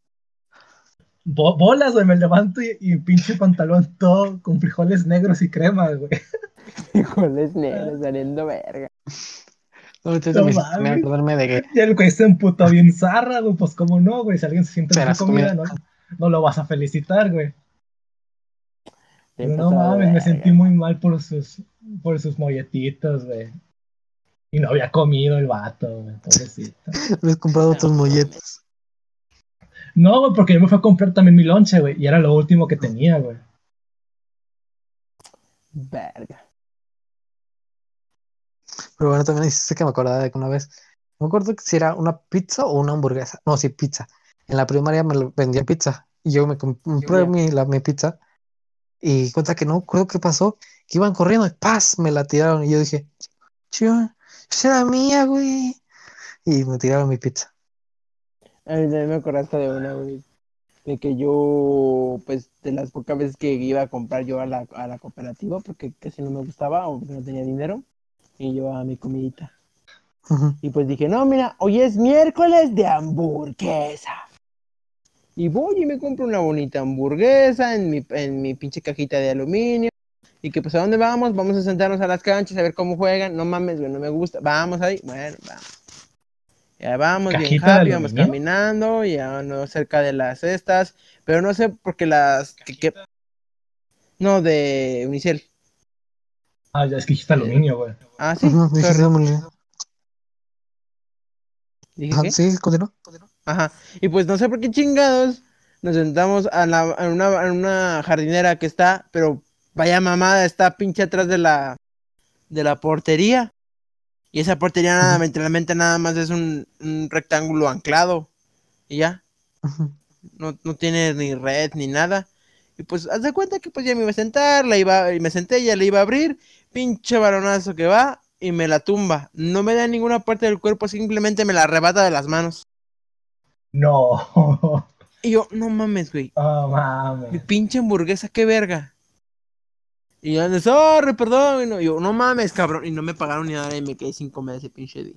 Bo- bolas, güey, me levanto y, y pinche pantalón todo con frijoles negros y crema, güey. Frijoles negros saliendo verga. No, entonces No me acordarme de que. Y el güey se emputó bien zarra, güey, pues cómo no, güey, si alguien se siente las comida, no, no lo vas a felicitar, güey. No mames, me sentí muy mal por sus, por sus molletitos, güey. Y no había comido el vato, güey, pobrecito. Me has comprado otros molletes. No, güey, porque yo me fui a comprar también mi lonche, güey, y era lo último que tenía, güey. Verga. Pero bueno, también hiciste que me acordaba de que una vez. No me acuerdo si era una pizza o una hamburguesa. No, sí, pizza. En la primaria me vendían pizza. Y yo me compré mi, la, mi pizza. Y cuenta que no acuerdo qué pasó. Que iban corriendo y ¡paz! Me la tiraron. Y yo dije, chido, esa era mía, güey. Y me tiraron mi pizza. A mí también me acordaste de una, güey. De que yo, pues, de las pocas veces que iba a comprar yo a la, a la cooperativa, porque casi no me gustaba o no tenía dinero, y llevaba mi comidita. Y pues dije, no, mira, hoy es miércoles de hamburguesa. Y voy y me compro una bonita hamburguesa en mi, en mi pinche cajita de aluminio. Y que pues a dónde vamos, vamos a sentarnos a las canchas a ver cómo juegan. No mames, güey, no me gusta. Vamos ahí, bueno, vamos. Ya vamos bien ¿Cajita de happy, vamos caminando, ya no cerca de las cestas, pero no sé por qué las que, que- no de Unicel. Ah, ya es que dijiste aluminio, güey. Ah, sí, Ujú, dije. "Démosle". Dije, Ajá, ¿qué? Sí, continúa. Ajá. Y pues no sé por qué chingados nos sentamos a la, en, una, en una jardinera que está, pero vaya mamada, está pinche atrás de la de la portería. Y esa portería nada, Ujú. literalmente nada más es un, un rectángulo anclado. Y ya, no, no tiene ni red ni nada. Y pues haz de cuenta que pues ya me iba a sentar, la iba, y me senté, ya le iba a abrir, pinche balonazo que va y me la tumba. No me da ninguna parte del cuerpo, simplemente me la arrebata de las manos. No. Y yo, no mames, güey. Oh, Mi mames. pinche hamburguesa, qué verga. Y yo, sorry, perdón. Y no, yo, no mames, cabrón. Y no me pagaron ni nada y me quedé sin comer ese pinche día.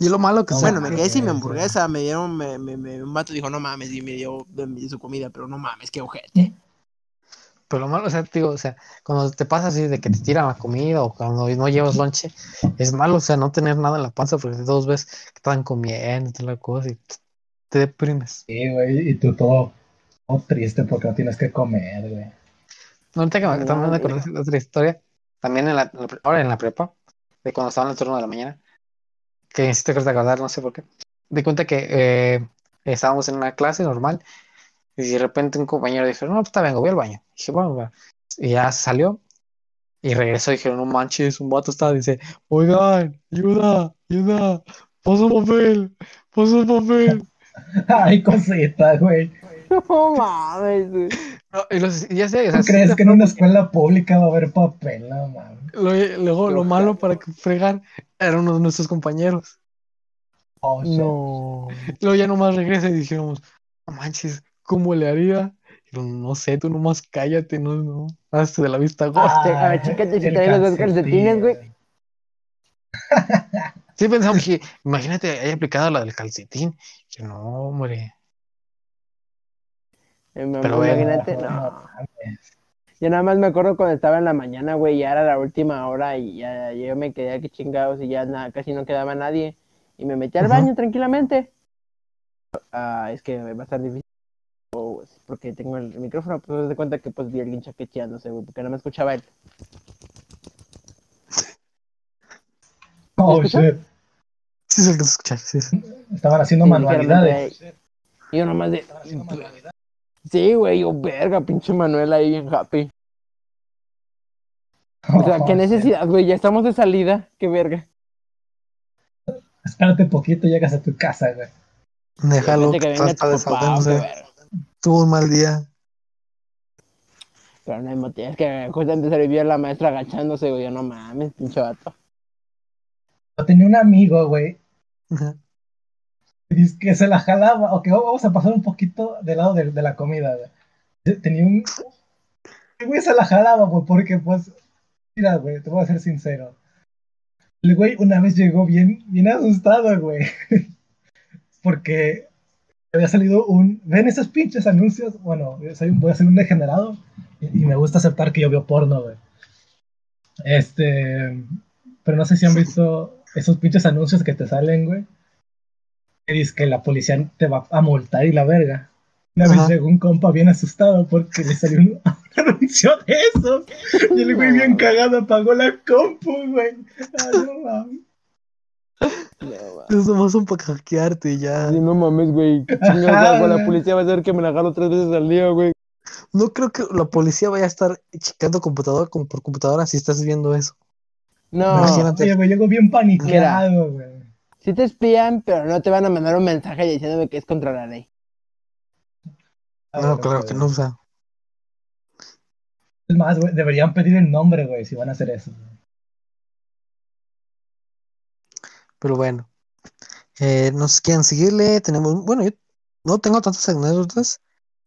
Y lo malo que No, sea. bueno, me quedé sin mi hamburguesa. Me dieron, me, me, me- un vato dijo, no mames. Y me dio, me dio su comida, pero no mames, qué ojete. Pero lo malo, o sea, te digo, o sea, cuando te pasa así de que te tiran la comida o cuando no llevas lonche, es malo, o sea, no tener nada en la panza porque todos ves que están comiendo y toda la cosa y te deprimes. Sí, güey, y tú todo, todo triste porque no tienes que comer, güey. No, ahorita que me, acordé de otra historia, también en la, ahora en la prepa, de cuando estaba en el turno de la mañana, que te acordar, no sé por qué. De cuenta que eh, estábamos en una clase normal y de repente un compañero dijo, no, pues está vengo, voy al baño. Y dije, bueno, va. Y ya salió y regresó y dijeron, no manches, un vato está, dice, oigan, ayuda, ayuda, paso papel, paso papel. Ay, cosita, güey. No mames, güey. No, y los- ya sé, o sea, ¿Tú crees que en una escuela pública va a haber papel? No, mames. Lo- luego lo malo para que fregar era uno de nuestros compañeros. Oh. No. Luego ya nomás regresa y dijimos, no manches, ¿cómo le haría? Y yo, no sé, tú nomás cállate, no, no, hazte de la vista gorda. che- a ver, chécate si el trae los dos calcetines, güey. Sí pensamos que, imagínate, haya aplicado la del calcetín. Yo, no, hombre. Im- Pero bueno. Imagínate, no. Yo nada más me acuerdo cuando estaba en la mañana, güey, ya era la última hora y ya yo me quedé aquí chingados y ya casi no quedaba nadie. Y me metí al baño tranquilamente. Ah, es que va a estar difícil. Porque tengo el micrófono, pues haz de cuenta que pues vi a alguien chaqueteándose, güey, porque no me escuchaba él. Oh, shit. Sí, se alcanza a escuchar. Sí, sí. Estaban haciendo Sí, manualidades. Y yo nomás de. Sí, güey, yo, verga, pinche Manuel ahí bien happy. O sea, qué Oh, necesidad, güey, ya estamos de salida, qué verga. Espérate poquito, llegas a tu casa, güey. Déjalo. Que venga está tu papá, desahogándose. Tuvo un mal día. Pero no hay motivo, es que justamente se vio la maestra agachándose, güey, yo no mames, pinche vato. Yo tenía un amigo, güey, dice que se la jalaba. Ok, vamos a pasar un poquito del lado de, de la comida, güey. Tenía un. El güey se la jalaba, güey, porque, pues. Mira, güey, te voy a ser sincero. El güey una vez llegó bien, bien asustado, güey. Porque había salido un. ¿Ven esos pinches anuncios? Bueno, soy, voy a ser un degenerado y, y me gusta aceptar que yo veo porno, güey. Este. Pero no sé si han visto esos pinches anuncios que te salen, güey. Que dice que la policía te va a multar y la verga. Una vez llegó un compa bien asustado porque le salió un, un anuncio de esos. Y el güey bien cagado apagó la compu, güey. Ay, no mames. Es nomás un para hackearte y ya. Sí, no mames, güey, la policía va a saber que me la jalo tres veces al día, güey. No creo que la policía vaya a estar checando computadora como por computadora si estás viendo eso. No, Imagínate. Oye, güey, llegó bien paniqueado, güey. sí te espían, pero no te van a mandar un mensaje diciéndome que es contra la ley. Ah, No, claro pues, que no, o sea. Es más, güey, deberían pedir el nombre, güey, si van a hacer eso. Pero bueno. Eh, no sé quién seguirle. Tenemos, bueno, yo no tengo tantas anécdotas,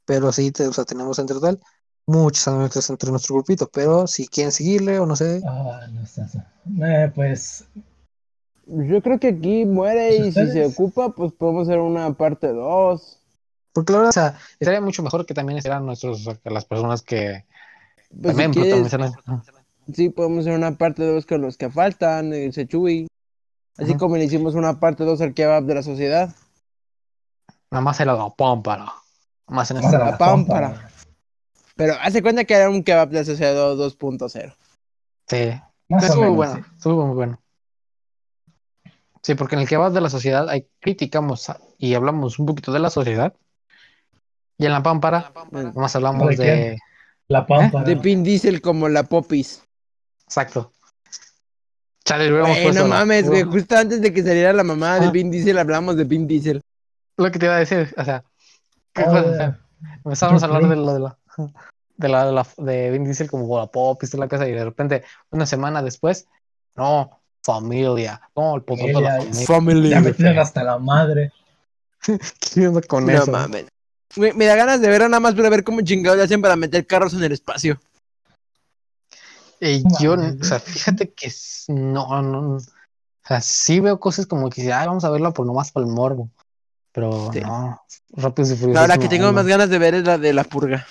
pero sí, te- o sea, tenemos en total muchas anécdotas entre nuestro grupito. Pero si quieren seguirle o no sé, Ah, no sé. Eh, pues, Yo creo que aquí muere y si se ocupa, pues podemos hacer una parte 2. porque la verdad, o sea, estaría mucho mejor que también estuvieran nuestros, o sea, que las personas que Pues si también quieres, protagonizan. sí, podemos hacer una parte 2 con los que faltan, el Sechui. Así Ajá. como le hicimos una parte 2 al kebab de la sociedad. Nada más era la pámpara. Más en esta la la pámpara. Pero hace cuenta que era un kebab de la sociedad 2.0. Sí. más o Estuvo menos. bueno, sí. estuvo muy bueno. Sí, porque en el va de la sociedad ahí criticamos y hablamos un poquito de la sociedad. Y en la pámpara, nomás hablamos ¿De de. La pámpara. De Vin Diesel como la Popis. Exacto. Chale, le hubiéramos Güey, puesto no la- mames, güey. Justo antes de que saliera la mamá de Ah. Vin Diesel, hablamos de Vin Diesel. Lo que te iba a decir, o sea, ¿qué Ah, cosa? güey. O sea, Empezábamos a hablar de lo de la. De la, de la de Vin Diesel como la pop y la casa y de repente una semana después, no, familia, no, el puto de la Familia, familia. Family. Ya me tienen hasta la madre. ¿Qué onda con No eso? mames. Güey, me da ganas de ver nada más para ver cómo chingados le hacen para meter carros en el espacio. Eh, No yo, o sea, fíjate que no, no, no. o sea, sí veo cosas como que, ay, vamos a verla por nomás por el morbo, pero Sí. no, Rápidos y No, Furiosos. la que no, tengo no. más ganas de ver es la de la purga.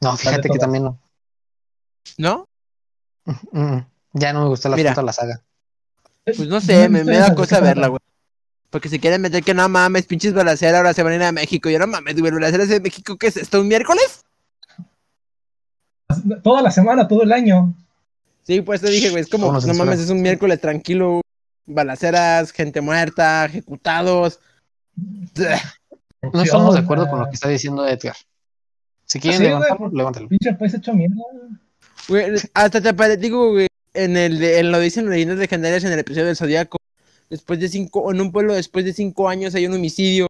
No, fíjate que también no. ¿No? Mm, ya no me gustó la Mira. puta la saga. Pues no ¿No sé, me, da cosa verla, güey. Porque si quieren meter que no mames, pinches balaceras, ahora se van a ir a México. Yo no mames, güey, balaceras de México, ¿qué es esto? ¿Un miércoles? Toda la semana, todo el año. Sí, pues te dije, güey, es como, ¿Cómo no mames, es un miércoles tranquilo. Balaceras, gente muerta, ejecutados. No estamos de acuerdo con lo que está diciendo Edgar. Si quieren levantarlo, güey. levántalo. Pinche país hecho mierda. Güey, hasta te digo, güey, en el en lo dicen leyendas legendarias en el episodio del Zodíaco. Después de cinco, en un pueblo después de cinco años hay un homicidio.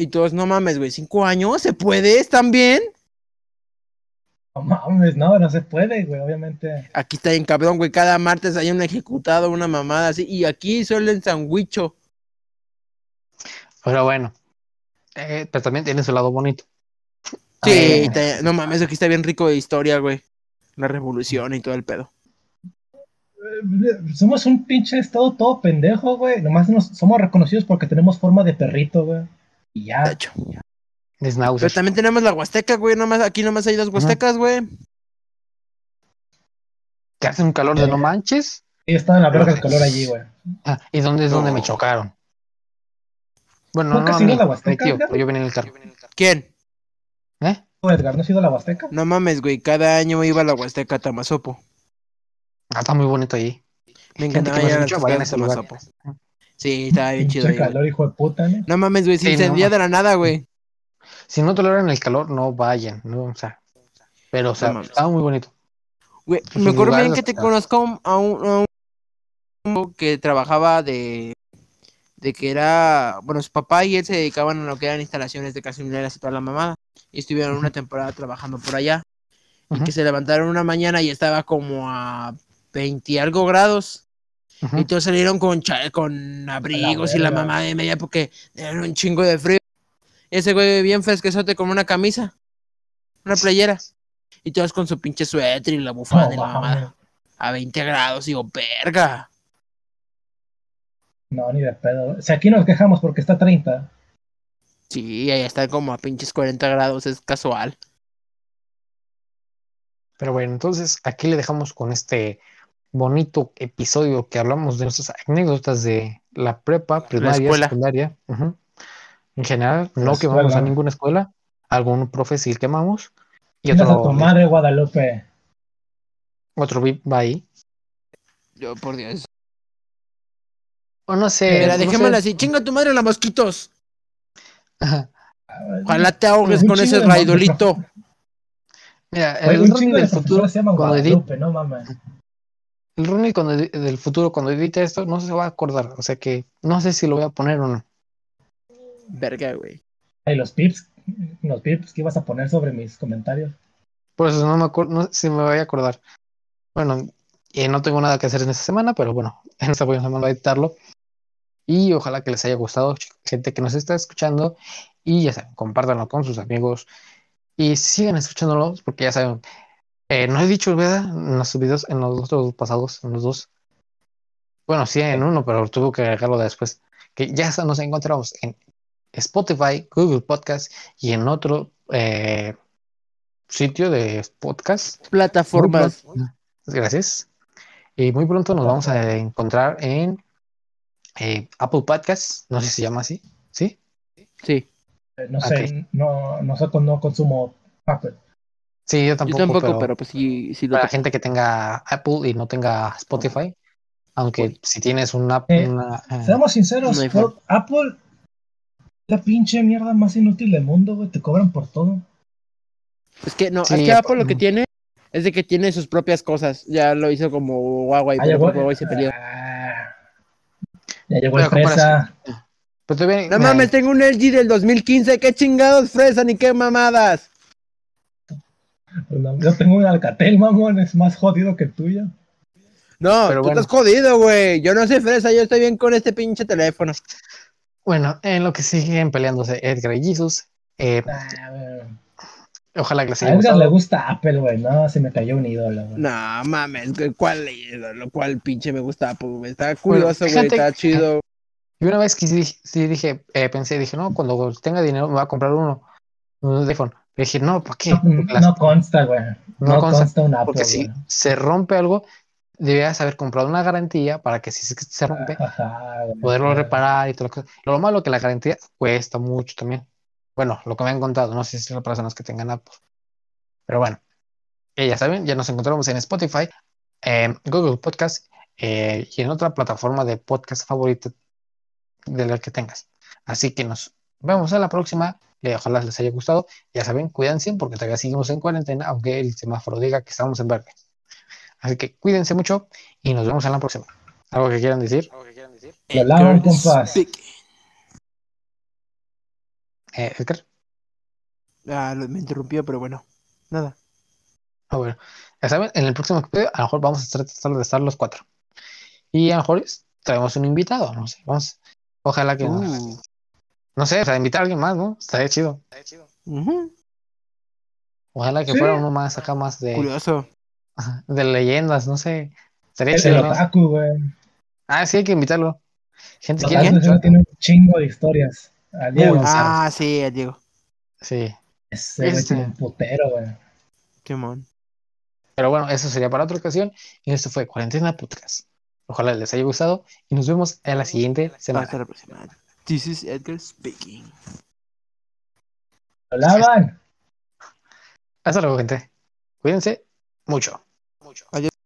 Y todos, no mames, güey, cinco años, ¿se puede? ¿Están bien? No mames, no, no se puede, güey, obviamente. Aquí está bien cabrón, güey, cada martes hay un ejecutado, una mamada así. Y aquí solo en Sandwicho. Pero bueno, eh, pero también tiene su lado bonito. Sí, Eh. está- no mames, aquí está bien rico de historia, güey. La revolución y todo el pedo. Somos un pinche estado todo pendejo, güey. Nomás nos, somos reconocidos porque tenemos forma de perrito, güey. Y De ya. hecho. De Schnauzer. Pero también tenemos la Huasteca, güey. Nomás, aquí nomás hay dos Huastecas, güey. Que hace un calor de no manches. Y está en la verga el calor allí, güey. Ah, ¿Y dónde es donde me chocaron? Bueno, ¿Nunca no, no, has ido a la Huasteca, tío, yo venía en el carro. ¿Quién? ¿Eh? ¿Tú, Edgar, ¿no has ido a la Huasteca? No mames, güey. Cada año iba a la Huasteca a Tamazopo. Ah, está muy bonito ahí. Me encantaba ir a. Tamazopo. Sí, estaba bien chido Pinche ahí, güey. calor, hijo de puta, ¿no? No mames, güey. Se Sí, no incendia de la nada, güey. Si no toleran el calor, no vayan, ¿no? O sea, pero, o sea, No estaba muy bonito. Güey, Sus me acuerdo bien que te conozco a un, a un- que trabajaba de de que era, bueno, su papá y él se dedicaban a lo que eran instalaciones de gasolineras y toda la mamada. Y estuvieron una temporada trabajando por allá. Y que se levantaron una mañana y estaba como a 20 y algo grados. Y todos salieron con, cha- con abrigos y la mamá de media porque era un chingo de frío. Ese güey bien fresquezote con una camisa, una playera. Y todos con su pinche suéter y la bufanda No, y la mamada. A 20 grados, digo, verga. No, ni de pedo. O sea, aquí nos quejamos porque está 30. Sí, ahí está como a pinches 40 grados, es casual. Pero bueno, entonces aquí le dejamos con este bonito episodio que hablamos de nuestras anécdotas de la prepa, primaria, escuela. secundaria. En general, La no quemamos a ninguna escuela. Algún profe sí quemamos. Y Chingas a tu otro, madre, Guadalupe. otro VIP va ahí. Yo, por Dios. O no sé. Mira, no dejémosla sé. así. Chinga tu madre la mosquitos. Ajá. Ojalá te ahogues Un con ese raidolito. Mira, Güey, el un chingo del futuro, se edit- Guadalupe, no mames. El Ronnie cuando del futuro, cuando edite esto, no se va a acordar. O sea que no sé si lo voy a poner o no. Verga, güey. Ay, los pips, los pips que ibas a poner sobre mis comentarios. Por eso no me acuerdo, no sé si me voy a acordar. Bueno, eh, no tengo nada que hacer en esta semana, pero bueno, en esta próxima semana voy a editarlo. Y ojalá que les haya gustado, gente que nos está escuchando. Y ya saben, compártanlo con sus amigos. Y sigan escuchándolos, porque ya saben, eh, no he dicho, ¿verdad? En los videos, en los otros pasados, en los dos. Bueno, sí, en uno, pero tuve que agregarlo después. Que ya nos encontramos en Spotify, Google Podcast y en otro eh, sitio de podcast. Plataformas. Gracias. Y muy pronto nos vamos a encontrar en eh, Apple Podcasts. No sé si se llama así. ¿Sí? Sí. Eh, No sé, no, nosotros no consumo Apple. Sí, yo Yo tampoco. tampoco, pero, pero, pues sí, sí lo para la gente que tenga Apple y no tenga Spotify, aunque si tienes una, Eh, una, eh, Seamos sinceros, por- Apple, la pinche mierda más inútil del mundo, güey. Te cobran por todo. Es que no, Sí, es que Apple lo que tiene es de que tiene sus propias cosas. Ya lo hizo como Huawei, Ah, pero llegó- pues Huawei se peleó. Ah, ya llegó el fresa. pero todavía- No mames, tengo un LG del 2015. ¿Qué chingados fresa ni qué mamadas? No, yo tengo un Alcatel, mamón. Es más jodido que el tuyo. No, Pero tú bueno. estás jodido, güey. Yo no soy fresa, yo estoy bien con este pinche teléfono. Bueno, en lo que siguen peleándose Edgar y Jesus, eh, Ah, ojalá que les a haya Edgar le gusta Apple, güey. No, se me cayó un ídolo, güey. No mames, ¿cuál lo cual pinche me gusta Apple, güey? Está curioso, güey, está chido. Y una vez que sí, sí dije, eh, pensé, dije, no, cuando tenga dinero me voy a comprar uno, un iPhone. Pero dije, no, ¿para qué? No, las- consta, güey. No No, consta, consta, un Apple, porque si güey. se rompe algo, debías haber comprado una garantía para que si se- rompe, Ajá, güey. poderlo reparar y todo lo que... Lo malo que la garantía cuesta mucho también. Bueno, lo que me han contado, no sé si son personas que tengan Apple. Pero bueno, eh, ya saben, ya nos encontramos en Spotify, Google Podcast eh, y en otra plataforma de podcast favorita de la que tengas. Así que nos vemos en la próxima. Eh, ojalá les haya gustado. Ya saben, cuídense porque todavía seguimos en cuarentena, aunque el semáforo diga que estamos en verde. Así que cuídense mucho y nos vemos en la próxima. ¿Algo que quieran decir? Lo lavan, Edgar compas. Speak. Eh, Edgar? Ah, lo- me interrumpió, pero bueno, nada. Ah, bueno. Ya saben, en el próximo episodio a lo mejor vamos a tratar de estar los cuatro. Y a lo mejor traemos un invitado, no sé. Vamos. Ojalá que. Uh, No sé, o sea, invitar a alguien más, ¿no? Estaría chido. ujú, Ojalá que Sí. fuera uno más acá, más de, Curioso. de leyendas, no sé. Estaría El, chido, el otaku, güey. Ah, sí, hay que invitarlo. Gente, güey tiene un chingo de historias. Al Diego. Uy, Ah, sí, Diego. Sí. Ese este. un putero, güey. Qué mon. Pero bueno, eso sería para otra ocasión. Y esto fue Cuarentena Podcast. Ojalá les haya gustado y nos vemos en la siguiente semana. Hasta la próxima. This is Edgar speaking. Hablaban. Hasta luego, gente. Cuídense mucho. Adiós.